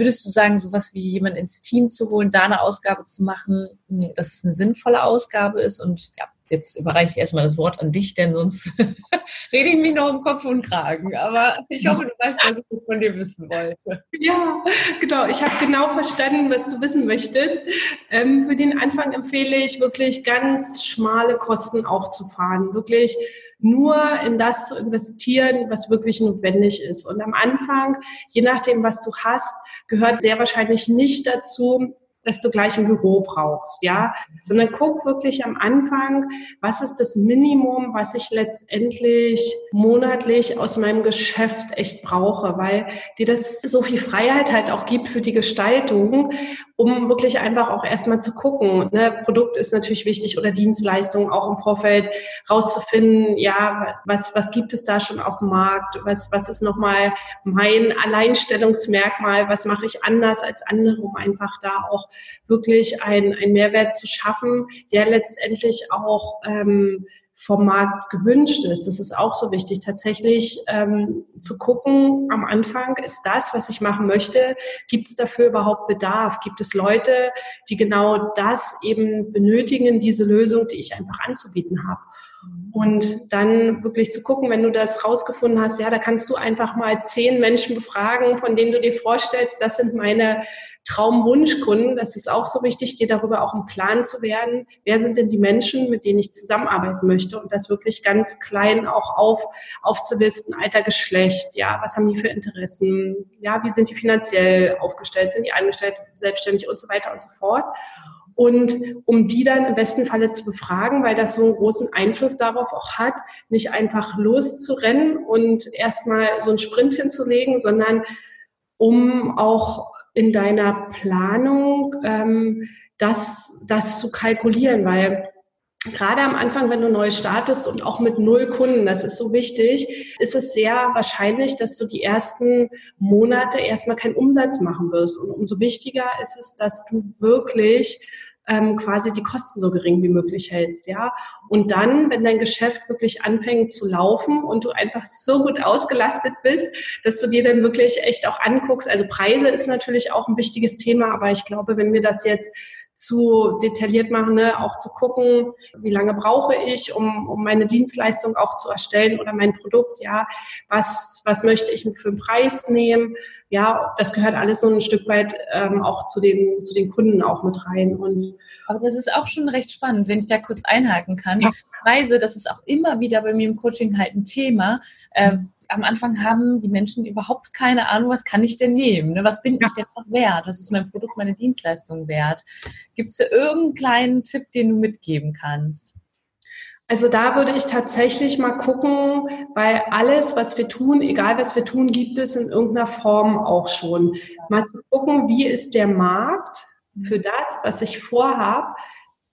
Speaker 3: Würdest du sagen, sowas wie jemand ins Team zu holen, da eine Ausgabe zu machen, hm, dass es eine sinnvolle Ausgabe ist? Und ja, jetzt überreiche ich erstmal das Wort an dich, denn sonst [LAUGHS] rede ich mich noch im Kopf und Kragen. Aber ich hoffe, du weißt, was ich von dir wissen wollte.
Speaker 1: Ja, genau. Ich habe genau verstanden, was du wissen möchtest. Ähm, für den Anfang empfehle ich wirklich ganz schmale Kosten auch zu fahren. Wirklich nur in das zu investieren, was wirklich notwendig ist. Und am Anfang, je nachdem, was du hast, gehört sehr wahrscheinlich nicht dazu, dass du gleich ein Büro brauchst, ja, sondern guck wirklich am Anfang, was ist das Minimum, was ich letztendlich monatlich aus meinem Geschäft echt brauche, weil dir das so viel Freiheit halt auch gibt für die Gestaltung, um wirklich einfach auch erstmal zu gucken. Ne? Produkt ist natürlich wichtig oder Dienstleistung auch im Vorfeld rauszufinden, ja, was, was gibt es da schon auf dem Markt, was, was ist nochmal mein Alleinstellungsmerkmal, was mache ich anders als andere, um einfach da auch wirklich ein, ein Mehrwert zu schaffen, der letztendlich auch ähm, vom Markt gewünscht ist. Das ist auch so wichtig, tatsächlich ähm, zu gucken am Anfang, ist das, was ich machen möchte, gibt es dafür überhaupt Bedarf? Gibt es Leute, die genau das eben benötigen, diese Lösung, die ich einfach anzubieten habe? Und dann wirklich zu gucken, wenn du das rausgefunden hast, ja, da kannst du einfach mal zehn Menschen befragen, von denen du dir vorstellst, das sind meine Traumwunschkunden. Das ist auch so wichtig, dir darüber auch im Klaren zu werden. Wer sind denn die Menschen, mit denen ich zusammenarbeiten möchte? Und das wirklich ganz klein auch auf, aufzulisten. Alter, Geschlecht, ja, was haben die für Interessen? Ja, wie sind die finanziell aufgestellt? Sind die eingestellt, selbstständig und so weiter und so fort? Und um die dann im besten Falle zu befragen, weil das so einen großen Einfluss darauf auch hat, nicht einfach loszurennen und erstmal so einen Sprint hinzulegen, sondern um auch in deiner Planung ähm, das, das zu kalkulieren, weil gerade am Anfang, wenn du neu startest und auch mit null Kunden, das ist so wichtig, ist es sehr wahrscheinlich, dass du die ersten Monate erstmal keinen Umsatz machen wirst. Und umso wichtiger ist es, dass du wirklich ähm, quasi die Kosten so gering wie möglich hältst, ja. Und dann, wenn dein Geschäft wirklich anfängt zu laufen und du einfach so gut ausgelastet bist, dass du dir dann wirklich echt auch anguckst. Also Preise ist natürlich auch ein wichtiges Thema, aber ich glaube, wenn wir das jetzt zu detailliert machen, ne? auch zu gucken, wie lange brauche ich, um, um meine Dienstleistung auch zu erstellen oder mein Produkt, ja, was, was möchte ich für einen Preis nehmen, ja, das gehört alles so ein Stück weit ähm, auch zu den, zu den Kunden auch mit rein. Und
Speaker 3: Aber das ist auch schon recht spannend, wenn ich da kurz einhaken kann. Ja. Preise, das ist auch immer wieder bei mir im Coaching halt ein Thema. Ähm, am Anfang haben die Menschen überhaupt keine Ahnung, was kann ich denn nehmen? Ne? Was bin ich denn noch wert? Was ist mein Produkt, meine Dienstleistung wert? Gibt es da irgendeinen kleinen Tipp, den du mitgeben kannst?
Speaker 1: Also da würde ich tatsächlich mal gucken, weil alles, was wir tun, egal was wir tun, gibt es in irgendeiner Form auch schon. Mal zu gucken, wie ist der Markt für das, was ich vorhabe,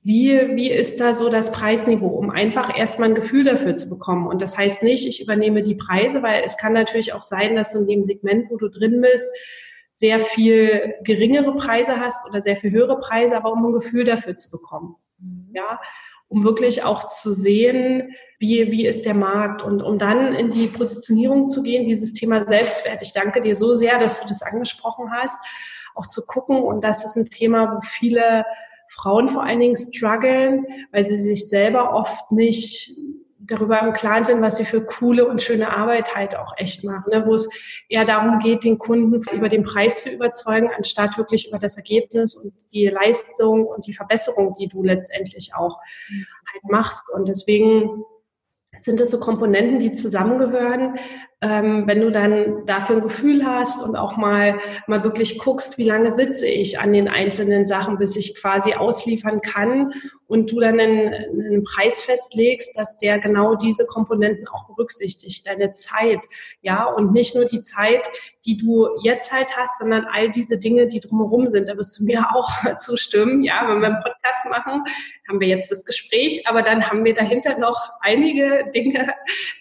Speaker 1: wie, wie ist da so das Preisniveau, um einfach erstmal ein Gefühl dafür zu bekommen. Und das heißt nicht, ich übernehme die Preise, weil es kann natürlich auch sein, dass du in dem Segment, wo du drin bist, sehr viel geringere Preise hast oder sehr viel höhere Preise, aber um ein Gefühl dafür zu bekommen. Mhm. Ja, um wirklich auch zu sehen, wie, wie ist der Markt und um dann in die Positionierung zu gehen, dieses Thema Selbstwert. Ich danke dir so sehr, dass du das angesprochen hast, auch zu gucken. Und das ist ein Thema, wo viele Frauen vor allen Dingen strugglen, weil sie sich selber oft nicht darüber im Klaren sind, was sie für coole und schöne Arbeit halt auch echt machen, ne? wo es eher darum geht, den Kunden über den Preis zu überzeugen, anstatt wirklich über das Ergebnis und die Leistung und die Verbesserung, die du letztendlich auch halt machst. Und deswegen sind es so Komponenten, die zusammengehören. Ähm, wenn du dann dafür ein Gefühl hast und auch mal, mal wirklich guckst, wie lange sitze ich an den einzelnen Sachen, bis ich quasi ausliefern kann und du dann einen, einen Preis festlegst, dass der genau diese Komponenten auch berücksichtigt, deine Zeit, ja, und nicht nur die Zeit, die du jetzt halt hast, sondern all diese Dinge, die drumherum sind. Da wirst du mir [LAUGHS] auch zustimmen, ja, wenn wir einen Podcast machen, haben wir jetzt das Gespräch, aber dann haben wir dahinter noch einige Dinge,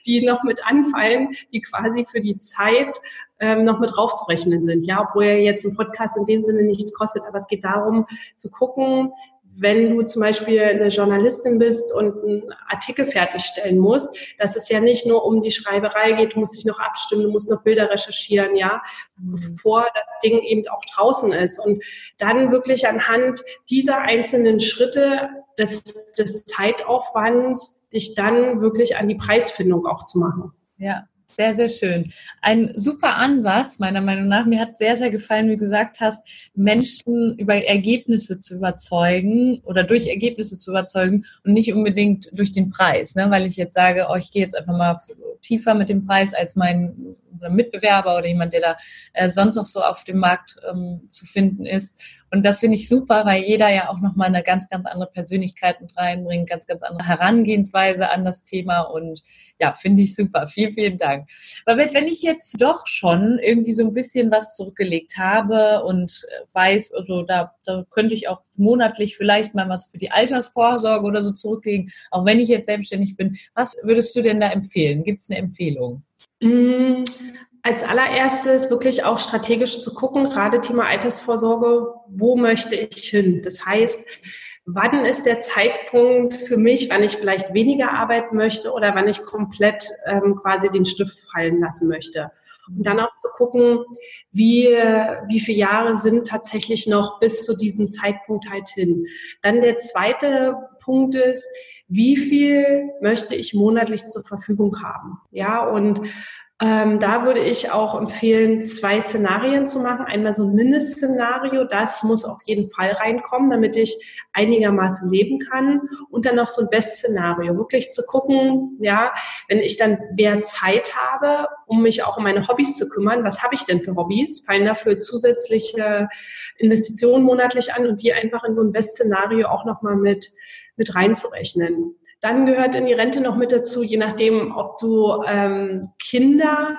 Speaker 1: die noch mit anfallen, die quasi für die Zeit ähm, noch mit draufzurechnen sind. Ja, obwohl ja jetzt ein Podcast in dem Sinne nichts kostet, aber es geht darum zu gucken, wenn du zum Beispiel eine Journalistin bist und einen Artikel fertigstellen musst, dass es ja nicht nur um die Schreiberei geht, du musst dich noch abstimmen, du musst noch Bilder recherchieren, ja, mhm. bevor das Ding eben auch draußen ist. Und dann wirklich anhand dieser einzelnen Schritte des, des Zeitaufwands dich dann wirklich an die Preisfindung auch zu machen.
Speaker 3: Ja, sehr, sehr schön. Ein super Ansatz, meiner Meinung nach. Mir hat sehr, sehr gefallen, wie du gesagt hast, Menschen über Ergebnisse zu überzeugen oder durch Ergebnisse zu überzeugen und nicht unbedingt durch den Preis. Ne? Weil ich jetzt sage, oh, ich gehe jetzt einfach mal tiefer mit dem Preis als mein Mitbewerber oder jemand, der da äh, sonst noch so auf dem Markt ähm, zu finden ist. Und das finde ich super, weil jeder ja auch nochmal eine ganz, ganz andere Persönlichkeit mit reinbringt, ganz, ganz andere Herangehensweise an das Thema. Und ja, finde ich super. Vielen, vielen Dank. Aber wenn ich jetzt doch schon irgendwie so ein bisschen was zurückgelegt habe und weiß, also da, da könnte ich auch monatlich vielleicht mal was für die Altersvorsorge oder so zurücklegen, auch wenn ich jetzt selbstständig bin. Was würdest du denn da empfehlen? Gibt es eine Empfehlung?
Speaker 1: Als allererstes wirklich auch strategisch zu gucken, gerade Thema Altersvorsorge, wo möchte ich hin? Das heißt, wann ist der Zeitpunkt für mich, wann ich vielleicht weniger arbeiten möchte oder wann ich komplett ähm, quasi den Stift fallen lassen möchte? Und dann auch zu gucken, wie, wie viele Jahre sind tatsächlich noch bis zu diesem Zeitpunkt halt hin. Dann der zweite Punkt ist, wie viel möchte ich monatlich zur Verfügung haben? Ja, und ähm, da würde ich auch empfehlen, zwei Szenarien zu machen. Einmal so ein Mindestszenario, das muss auf jeden Fall reinkommen, damit ich einigermaßen leben kann. Und dann noch so ein Bestszenario, wirklich zu gucken, ja, wenn ich dann mehr Zeit habe, um mich auch um meine Hobbys zu kümmern, was habe ich denn für Hobbys? Fallen dafür zusätzliche Investitionen monatlich an und die einfach in so ein Bestszenario auch nochmal mit, mit reinzurechnen. Dann gehört in die Rente noch mit dazu, je nachdem, ob du ähm, Kinder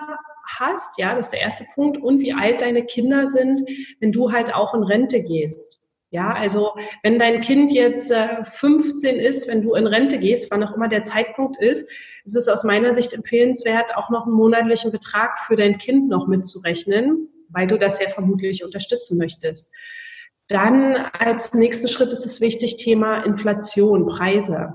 Speaker 1: hast, ja, das ist der erste Punkt, und wie alt deine Kinder sind, wenn du halt auch in Rente gehst. Ja, also wenn dein Kind jetzt äh, 15 ist, wenn du in Rente gehst, wann auch immer der Zeitpunkt ist, ist es aus meiner Sicht empfehlenswert, auch noch einen monatlichen Betrag für dein Kind noch mitzurechnen, weil du das ja vermutlich unterstützen möchtest. Dann als nächsten Schritt ist es wichtig, Thema Inflation, Preise.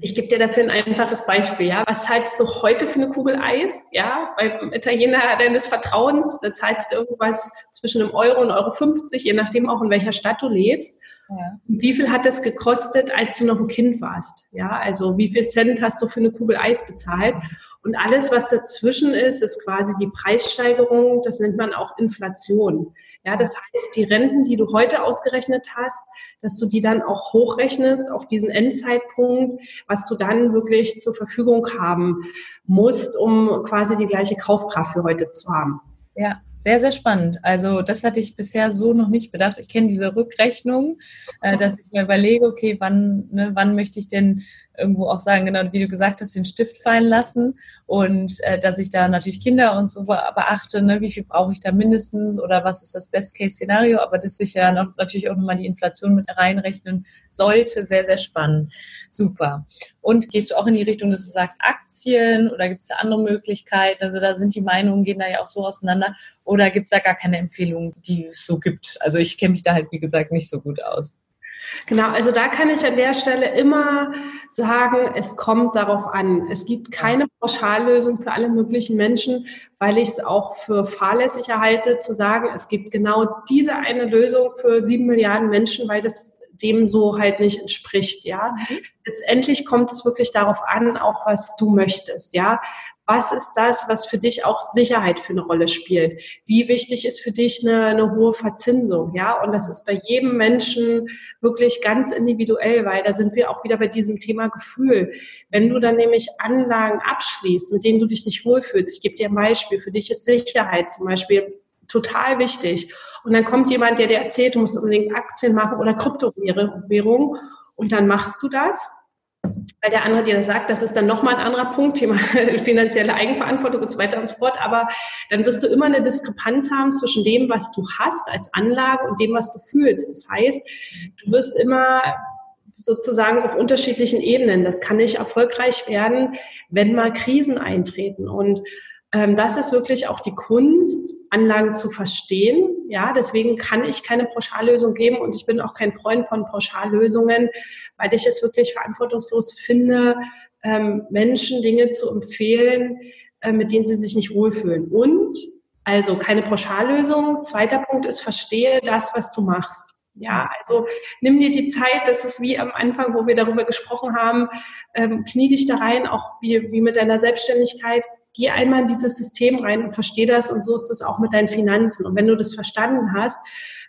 Speaker 1: Ich gebe dir dafür ein einfaches Beispiel. Ja, was zahlst du heute für eine Kugel Eis? Ja, beim Italiener deines Vertrauens, da zahlst du irgendwas zwischen einem Euro und Euro 50, je nachdem auch in welcher Stadt du lebst. Ja. Wie viel hat das gekostet, als du noch ein Kind warst? Ja, also wie viel Cent hast du für eine Kugel Eis bezahlt? Und alles, was dazwischen ist, ist quasi die Preissteigerung. Das nennt man auch Inflation. Ja, das heißt, die Renten, die du heute ausgerechnet hast, dass du die dann auch hochrechnest auf diesen Endzeitpunkt, was du dann wirklich zur Verfügung haben musst, um quasi die gleiche Kaufkraft für heute zu haben.
Speaker 3: Ja, sehr, sehr spannend. Also das hatte ich bisher so noch nicht bedacht. Ich kenne diese Rückrechnung, äh, dass ich mir überlege, okay, wann, ne, wann möchte ich denn irgendwo auch sagen, genau wie du gesagt hast, den Stift fallen lassen und äh, dass ich da natürlich Kinder und so beachte, ne, wie viel brauche ich da mindestens oder was ist das Best-Case-Szenario, aber das sich ja noch, natürlich auch nochmal die Inflation mit reinrechnen sollte, sehr, sehr spannend. Super. Und gehst du auch in die Richtung, dass du sagst Aktien oder gibt es da andere Möglichkeiten? Also da sind die Meinungen, gehen da ja auch so auseinander. Oder gibt es da gar keine Empfehlung, die es so gibt? Also ich kenne mich da halt, wie gesagt, nicht so gut aus.
Speaker 1: Genau, also da kann ich an der Stelle immer sagen, es kommt darauf an. Es gibt keine Pauschallösung für alle möglichen Menschen, weil ich es auch für fahrlässig erhalte, zu sagen, es gibt genau diese eine Lösung für sieben Milliarden Menschen, weil das dem so halt nicht entspricht, ja. Mhm. Letztendlich kommt es wirklich darauf an, auch was du möchtest, ja. Was ist das, was für dich auch Sicherheit für eine Rolle spielt? Wie wichtig ist für dich eine, eine hohe Verzinsung? Ja, und das ist bei jedem Menschen wirklich ganz individuell, weil da sind wir auch wieder bei diesem Thema Gefühl. Wenn du dann nämlich Anlagen abschließt, mit denen du dich nicht wohlfühlst, ich gebe dir ein Beispiel, für dich ist Sicherheit zum Beispiel total wichtig. Und dann kommt jemand, der dir erzählt, du musst unbedingt Aktien machen oder Kryptowährung und dann machst du das weil der andere dir das sagt, das ist dann nochmal ein anderer Punkt, Thema [LAUGHS] finanzielle Eigenverantwortung und so weiter und so fort. Aber dann wirst du immer eine Diskrepanz haben zwischen dem, was du hast als Anlage und dem, was du fühlst. Das heißt, du wirst immer sozusagen auf unterschiedlichen Ebenen. Das kann nicht erfolgreich werden, wenn mal Krisen eintreten. Und das ist wirklich auch die Kunst, Anlagen zu verstehen. Ja, deswegen kann ich keine Pauschallösung geben und ich bin auch kein Freund von Pauschallösungen, weil ich es wirklich verantwortungslos finde, ähm, Menschen Dinge zu empfehlen, äh, mit denen sie sich nicht wohlfühlen. Und also keine Pauschallösung. Zweiter Punkt ist, verstehe das, was du machst. Ja, also nimm dir die Zeit, das ist wie am Anfang, wo wir darüber gesprochen haben, ähm, knie dich da rein, auch wie, wie mit deiner Selbstständigkeit, geh einmal in dieses System rein und versteh das und so ist es auch mit deinen Finanzen. Und wenn du das verstanden hast,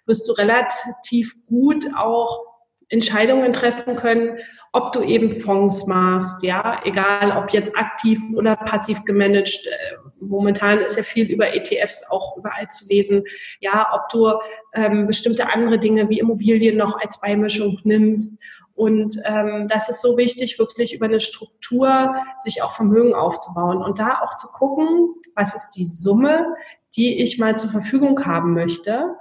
Speaker 1: wirst du relativ gut auch Entscheidungen treffen können, ob du eben Fonds machst, ja, egal ob jetzt aktiv oder passiv gemanagt. Äh, momentan ist ja viel über ETFs auch überall zu lesen. Ja, ob du ähm, bestimmte andere Dinge wie Immobilien noch als Beimischung nimmst. Und ähm, das ist so wichtig, wirklich über eine Struktur sich auch Vermögen aufzubauen und da auch zu gucken, was ist die Summe, die ich mal zur Verfügung haben möchte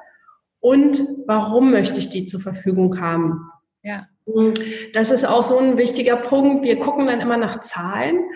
Speaker 1: und warum möchte ich die zur Verfügung haben. Ja. Das ist auch so ein wichtiger Punkt. Wir gucken dann immer nach Zahlen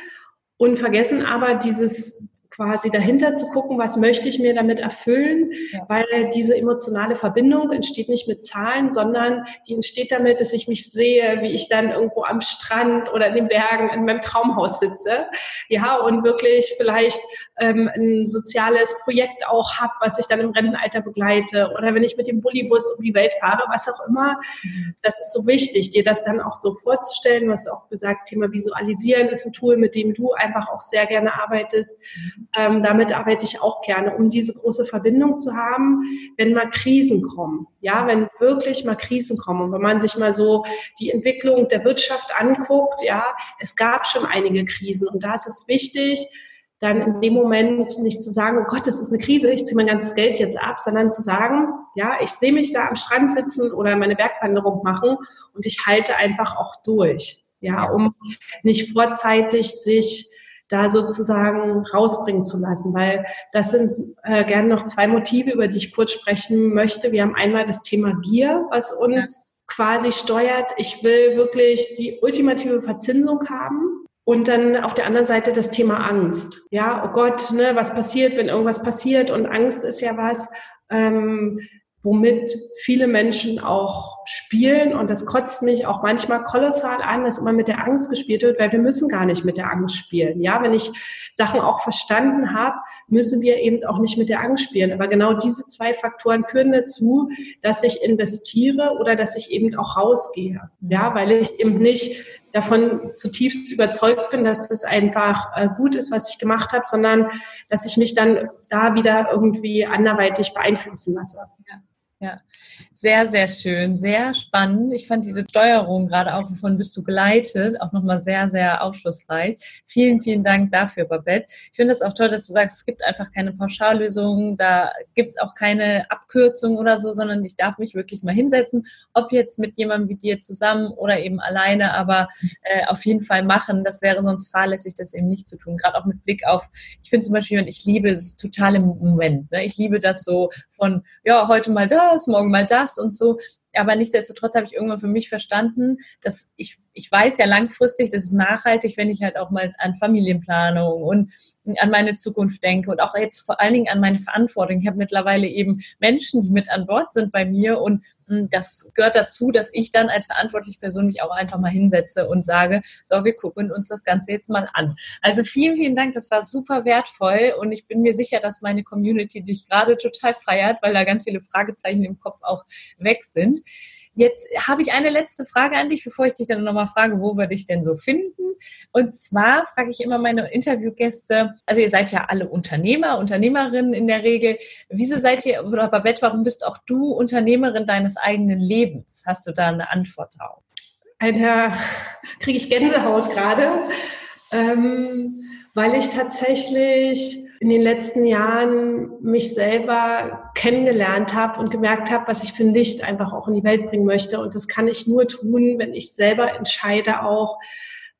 Speaker 1: und vergessen aber dieses quasi dahinter zu gucken, was möchte ich mir damit erfüllen, ja. weil diese emotionale Verbindung entsteht nicht mit Zahlen, sondern die entsteht damit, dass ich mich sehe, wie ich dann irgendwo am Strand oder in den Bergen in meinem Traumhaus sitze, ja, und wirklich vielleicht ähm, ein soziales Projekt auch habe, was ich dann im Rentenalter begleite oder wenn ich mit dem Bullybus um die Welt fahre, was auch immer. Mhm. Das ist so wichtig, dir das dann auch so vorzustellen. Du hast auch gesagt, Thema Visualisieren ist ein Tool, mit dem du einfach auch sehr gerne arbeitest. Ähm, damit arbeite ich auch gerne, um diese große Verbindung zu haben, wenn mal Krisen kommen. Ja, wenn wirklich mal Krisen kommen und wenn man sich mal so die Entwicklung der Wirtschaft anguckt, ja, es gab schon einige Krisen und da ist es wichtig, dann in dem Moment nicht zu sagen, oh Gott, das ist eine Krise, ich ziehe mein ganzes Geld jetzt ab, sondern zu sagen, ja, ich sehe mich da am Strand sitzen oder meine Bergwanderung machen und ich halte einfach auch durch, ja, um nicht vorzeitig sich da sozusagen rausbringen zu lassen, weil das sind äh, gerne noch zwei Motive, über die ich kurz sprechen möchte. Wir haben einmal das Thema Gier, was uns ja. quasi steuert. Ich will wirklich die ultimative Verzinsung haben und dann auf der anderen Seite das Thema Angst. Ja, oh Gott, ne, was passiert, wenn irgendwas passiert? Und Angst ist ja was, ähm, womit viele Menschen auch spielen. Und das kotzt mich auch manchmal kolossal an, dass immer mit der Angst gespielt wird, weil wir müssen gar nicht mit der Angst spielen. Ja, wenn ich Sachen auch verstanden habe, müssen wir eben auch nicht mit der Angst spielen. Aber genau diese zwei Faktoren führen dazu, dass ich investiere oder dass ich eben auch rausgehe. Ja, weil ich eben nicht davon zutiefst überzeugt bin, dass es einfach äh, gut ist, was ich gemacht habe, sondern dass ich mich dann da wieder irgendwie anderweitig beeinflussen lasse.
Speaker 3: Ja. Ja, sehr, sehr schön, sehr spannend. Ich fand diese Steuerung gerade auch, wovon bist du geleitet, auch nochmal sehr, sehr aufschlussreich. Vielen, vielen Dank dafür, Babette. Ich finde es auch toll, dass du sagst, es gibt einfach keine Pauschallösung, da gibt es auch keine Abkürzung oder so, sondern ich darf mich wirklich mal hinsetzen, ob jetzt mit jemandem wie dir zusammen oder eben alleine, aber äh, auf jeden Fall machen. Das wäre sonst fahrlässig, das eben nicht zu tun. Gerade auch mit Blick auf, ich finde zum Beispiel, ich liebe es total im Moment. Ne? Ich liebe das so von, ja, heute mal da, das, morgen mal das und so. Aber nichtsdestotrotz habe ich irgendwann für mich verstanden, dass ich, ich weiß ja langfristig, das ist nachhaltig, wenn ich halt auch mal an Familienplanung und an meine Zukunft denke und auch jetzt vor allen Dingen an meine Verantwortung. Ich habe mittlerweile eben Menschen, die mit an Bord sind bei mir und das gehört dazu, dass ich dann als verantwortliche Person mich auch einfach mal hinsetze und sage, so, wir gucken uns das Ganze jetzt mal an. Also vielen, vielen Dank, das war super wertvoll und ich bin mir sicher, dass meine Community dich gerade total feiert, weil da ganz viele Fragezeichen im Kopf auch weg sind. Jetzt habe ich eine letzte Frage an dich, bevor ich dich dann nochmal frage, wo wir dich denn so finden. Und zwar frage ich immer meine Interviewgäste, also ihr seid ja alle Unternehmer, Unternehmerinnen in der Regel. Wieso seid ihr, oder Babette, warum bist auch du Unternehmerin deines eigenen Lebens? Hast du da eine Antwort drauf?
Speaker 1: Alter, kriege ich Gänsehaut gerade, ähm, weil ich tatsächlich in den letzten Jahren mich selber kennengelernt habe und gemerkt habe, was ich für ein Licht einfach auch in die Welt bringen möchte. Und das kann ich nur tun, wenn ich selber entscheide auch,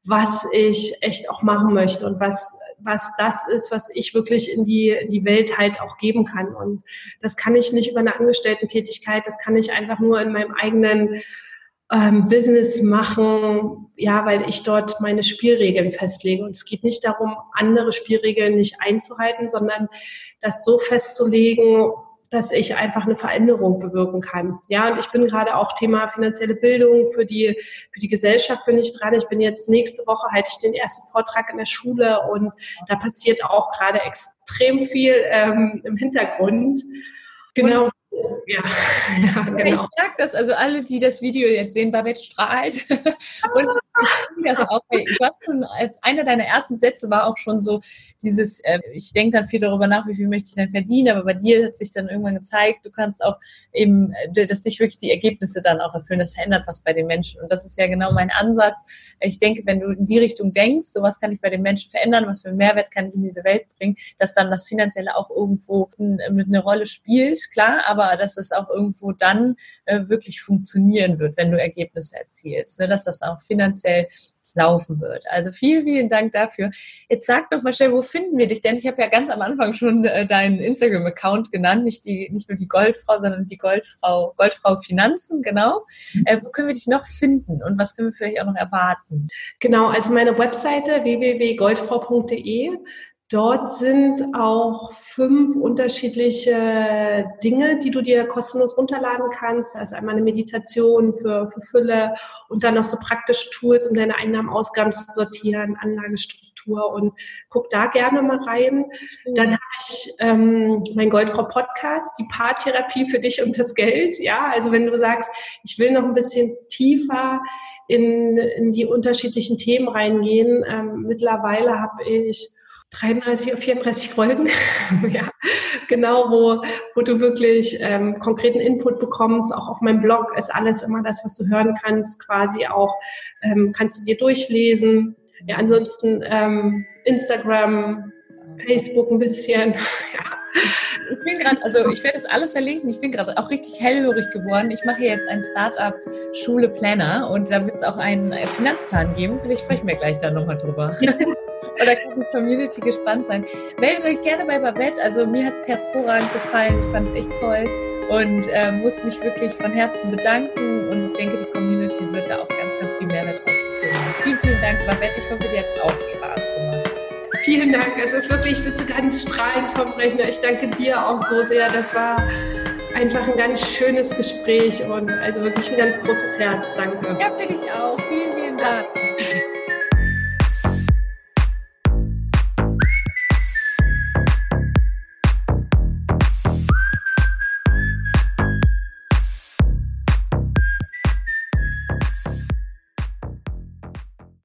Speaker 1: was ich echt auch machen möchte und was was das ist, was ich wirklich in die, in die Welt halt auch geben kann. Und das kann ich nicht über eine Angestellten-Tätigkeit, das kann ich einfach nur in meinem eigenen ähm, Business machen, ja, weil ich dort meine Spielregeln festlege. Und es geht nicht darum, andere Spielregeln nicht einzuhalten, sondern das so festzulegen, dass ich einfach eine Veränderung bewirken kann. Ja, und ich bin gerade auch Thema finanzielle Bildung für die, für die Gesellschaft bin ich dran. Ich bin jetzt nächste Woche halte ich den ersten Vortrag in der Schule und da passiert auch gerade extrem viel ähm, im Hintergrund.
Speaker 3: Genau. Und [LAUGHS] ja, ja genau. Ich merke das, also alle, die das Video jetzt sehen, Babette strahlt. [LAUGHS] und ich das auch. Schon, als einer deiner ersten Sätze war auch schon so dieses, äh, ich denke dann viel darüber nach, wie viel möchte ich denn verdienen, aber bei dir hat sich dann irgendwann gezeigt, du kannst auch eben, äh, dass dich wirklich die Ergebnisse dann auch erfüllen. Das verändert was bei den Menschen. Und das ist ja genau mein Ansatz. Ich denke, wenn du in die Richtung denkst, so was kann ich bei den Menschen verändern, was für einen Mehrwert kann ich in diese Welt bringen, dass dann das Finanzielle auch irgendwo mit eine Rolle spielt, klar, aber dass es auch irgendwo dann äh, wirklich funktionieren wird, wenn du Ergebnisse erzielst, ne? dass das auch finanziell laufen wird. Also vielen, vielen Dank dafür. Jetzt sag doch mal schnell, wo finden wir dich denn? Ich habe ja ganz am Anfang schon äh, deinen Instagram-Account genannt, nicht die, nicht nur die Goldfrau, sondern die Goldfrau, Goldfrau Finanzen, genau. Äh, wo können wir dich noch finden und was können wir vielleicht auch noch erwarten?
Speaker 1: Genau, also meine Webseite www.goldfrau.de. Dort sind auch fünf unterschiedliche Dinge, die du dir kostenlos runterladen kannst. Da ist einmal eine Meditation für, für Fülle und dann noch so praktische Tools, um deine Einnahmen, Ausgaben zu sortieren, Anlagestruktur und guck da gerne mal rein. Dann habe ich ähm, mein Goldfrau Podcast, die Paartherapie für dich und das Geld. Ja, also wenn du sagst, ich will noch ein bisschen tiefer in, in die unterschiedlichen Themen reingehen. Ähm, mittlerweile habe ich 33 oder 34 Folgen, [LAUGHS] ja, genau, wo, wo du wirklich ähm, konkreten Input bekommst. Auch auf meinem Blog ist alles immer das, was du hören kannst, quasi auch ähm, kannst du dir durchlesen. Ja, ansonsten ähm, Instagram, Facebook ein bisschen, [LAUGHS] ja.
Speaker 3: Ich bin gerade, also ich werde das alles verlinken. Ich bin gerade auch richtig hellhörig geworden. Ich mache jetzt ein Startup-Schule Planner und da wird es auch einen Finanzplan geben. Vielleicht sprechen wir gleich da nochmal drüber. [LAUGHS] Oder kann die Community gespannt sein. Meldet euch gerne bei Babette. Also mir hat es hervorragend gefallen. Ich fand es echt toll und äh, muss mich wirklich von Herzen bedanken. Und ich denke, die Community wird da auch ganz, ganz viel Mehrwert rausgezogen haben. Vielen, vielen Dank, Babette. Ich hoffe, dir hat es auch Spaß gemacht.
Speaker 1: Vielen Dank. Es ist wirklich, ich sitze ganz strahlend vom Rechner. Ich danke dir auch so sehr. Das war einfach ein ganz schönes Gespräch und also wirklich ein ganz großes Herz. Danke.
Speaker 3: Ja, bin ich auch. Vielen, vielen Dank.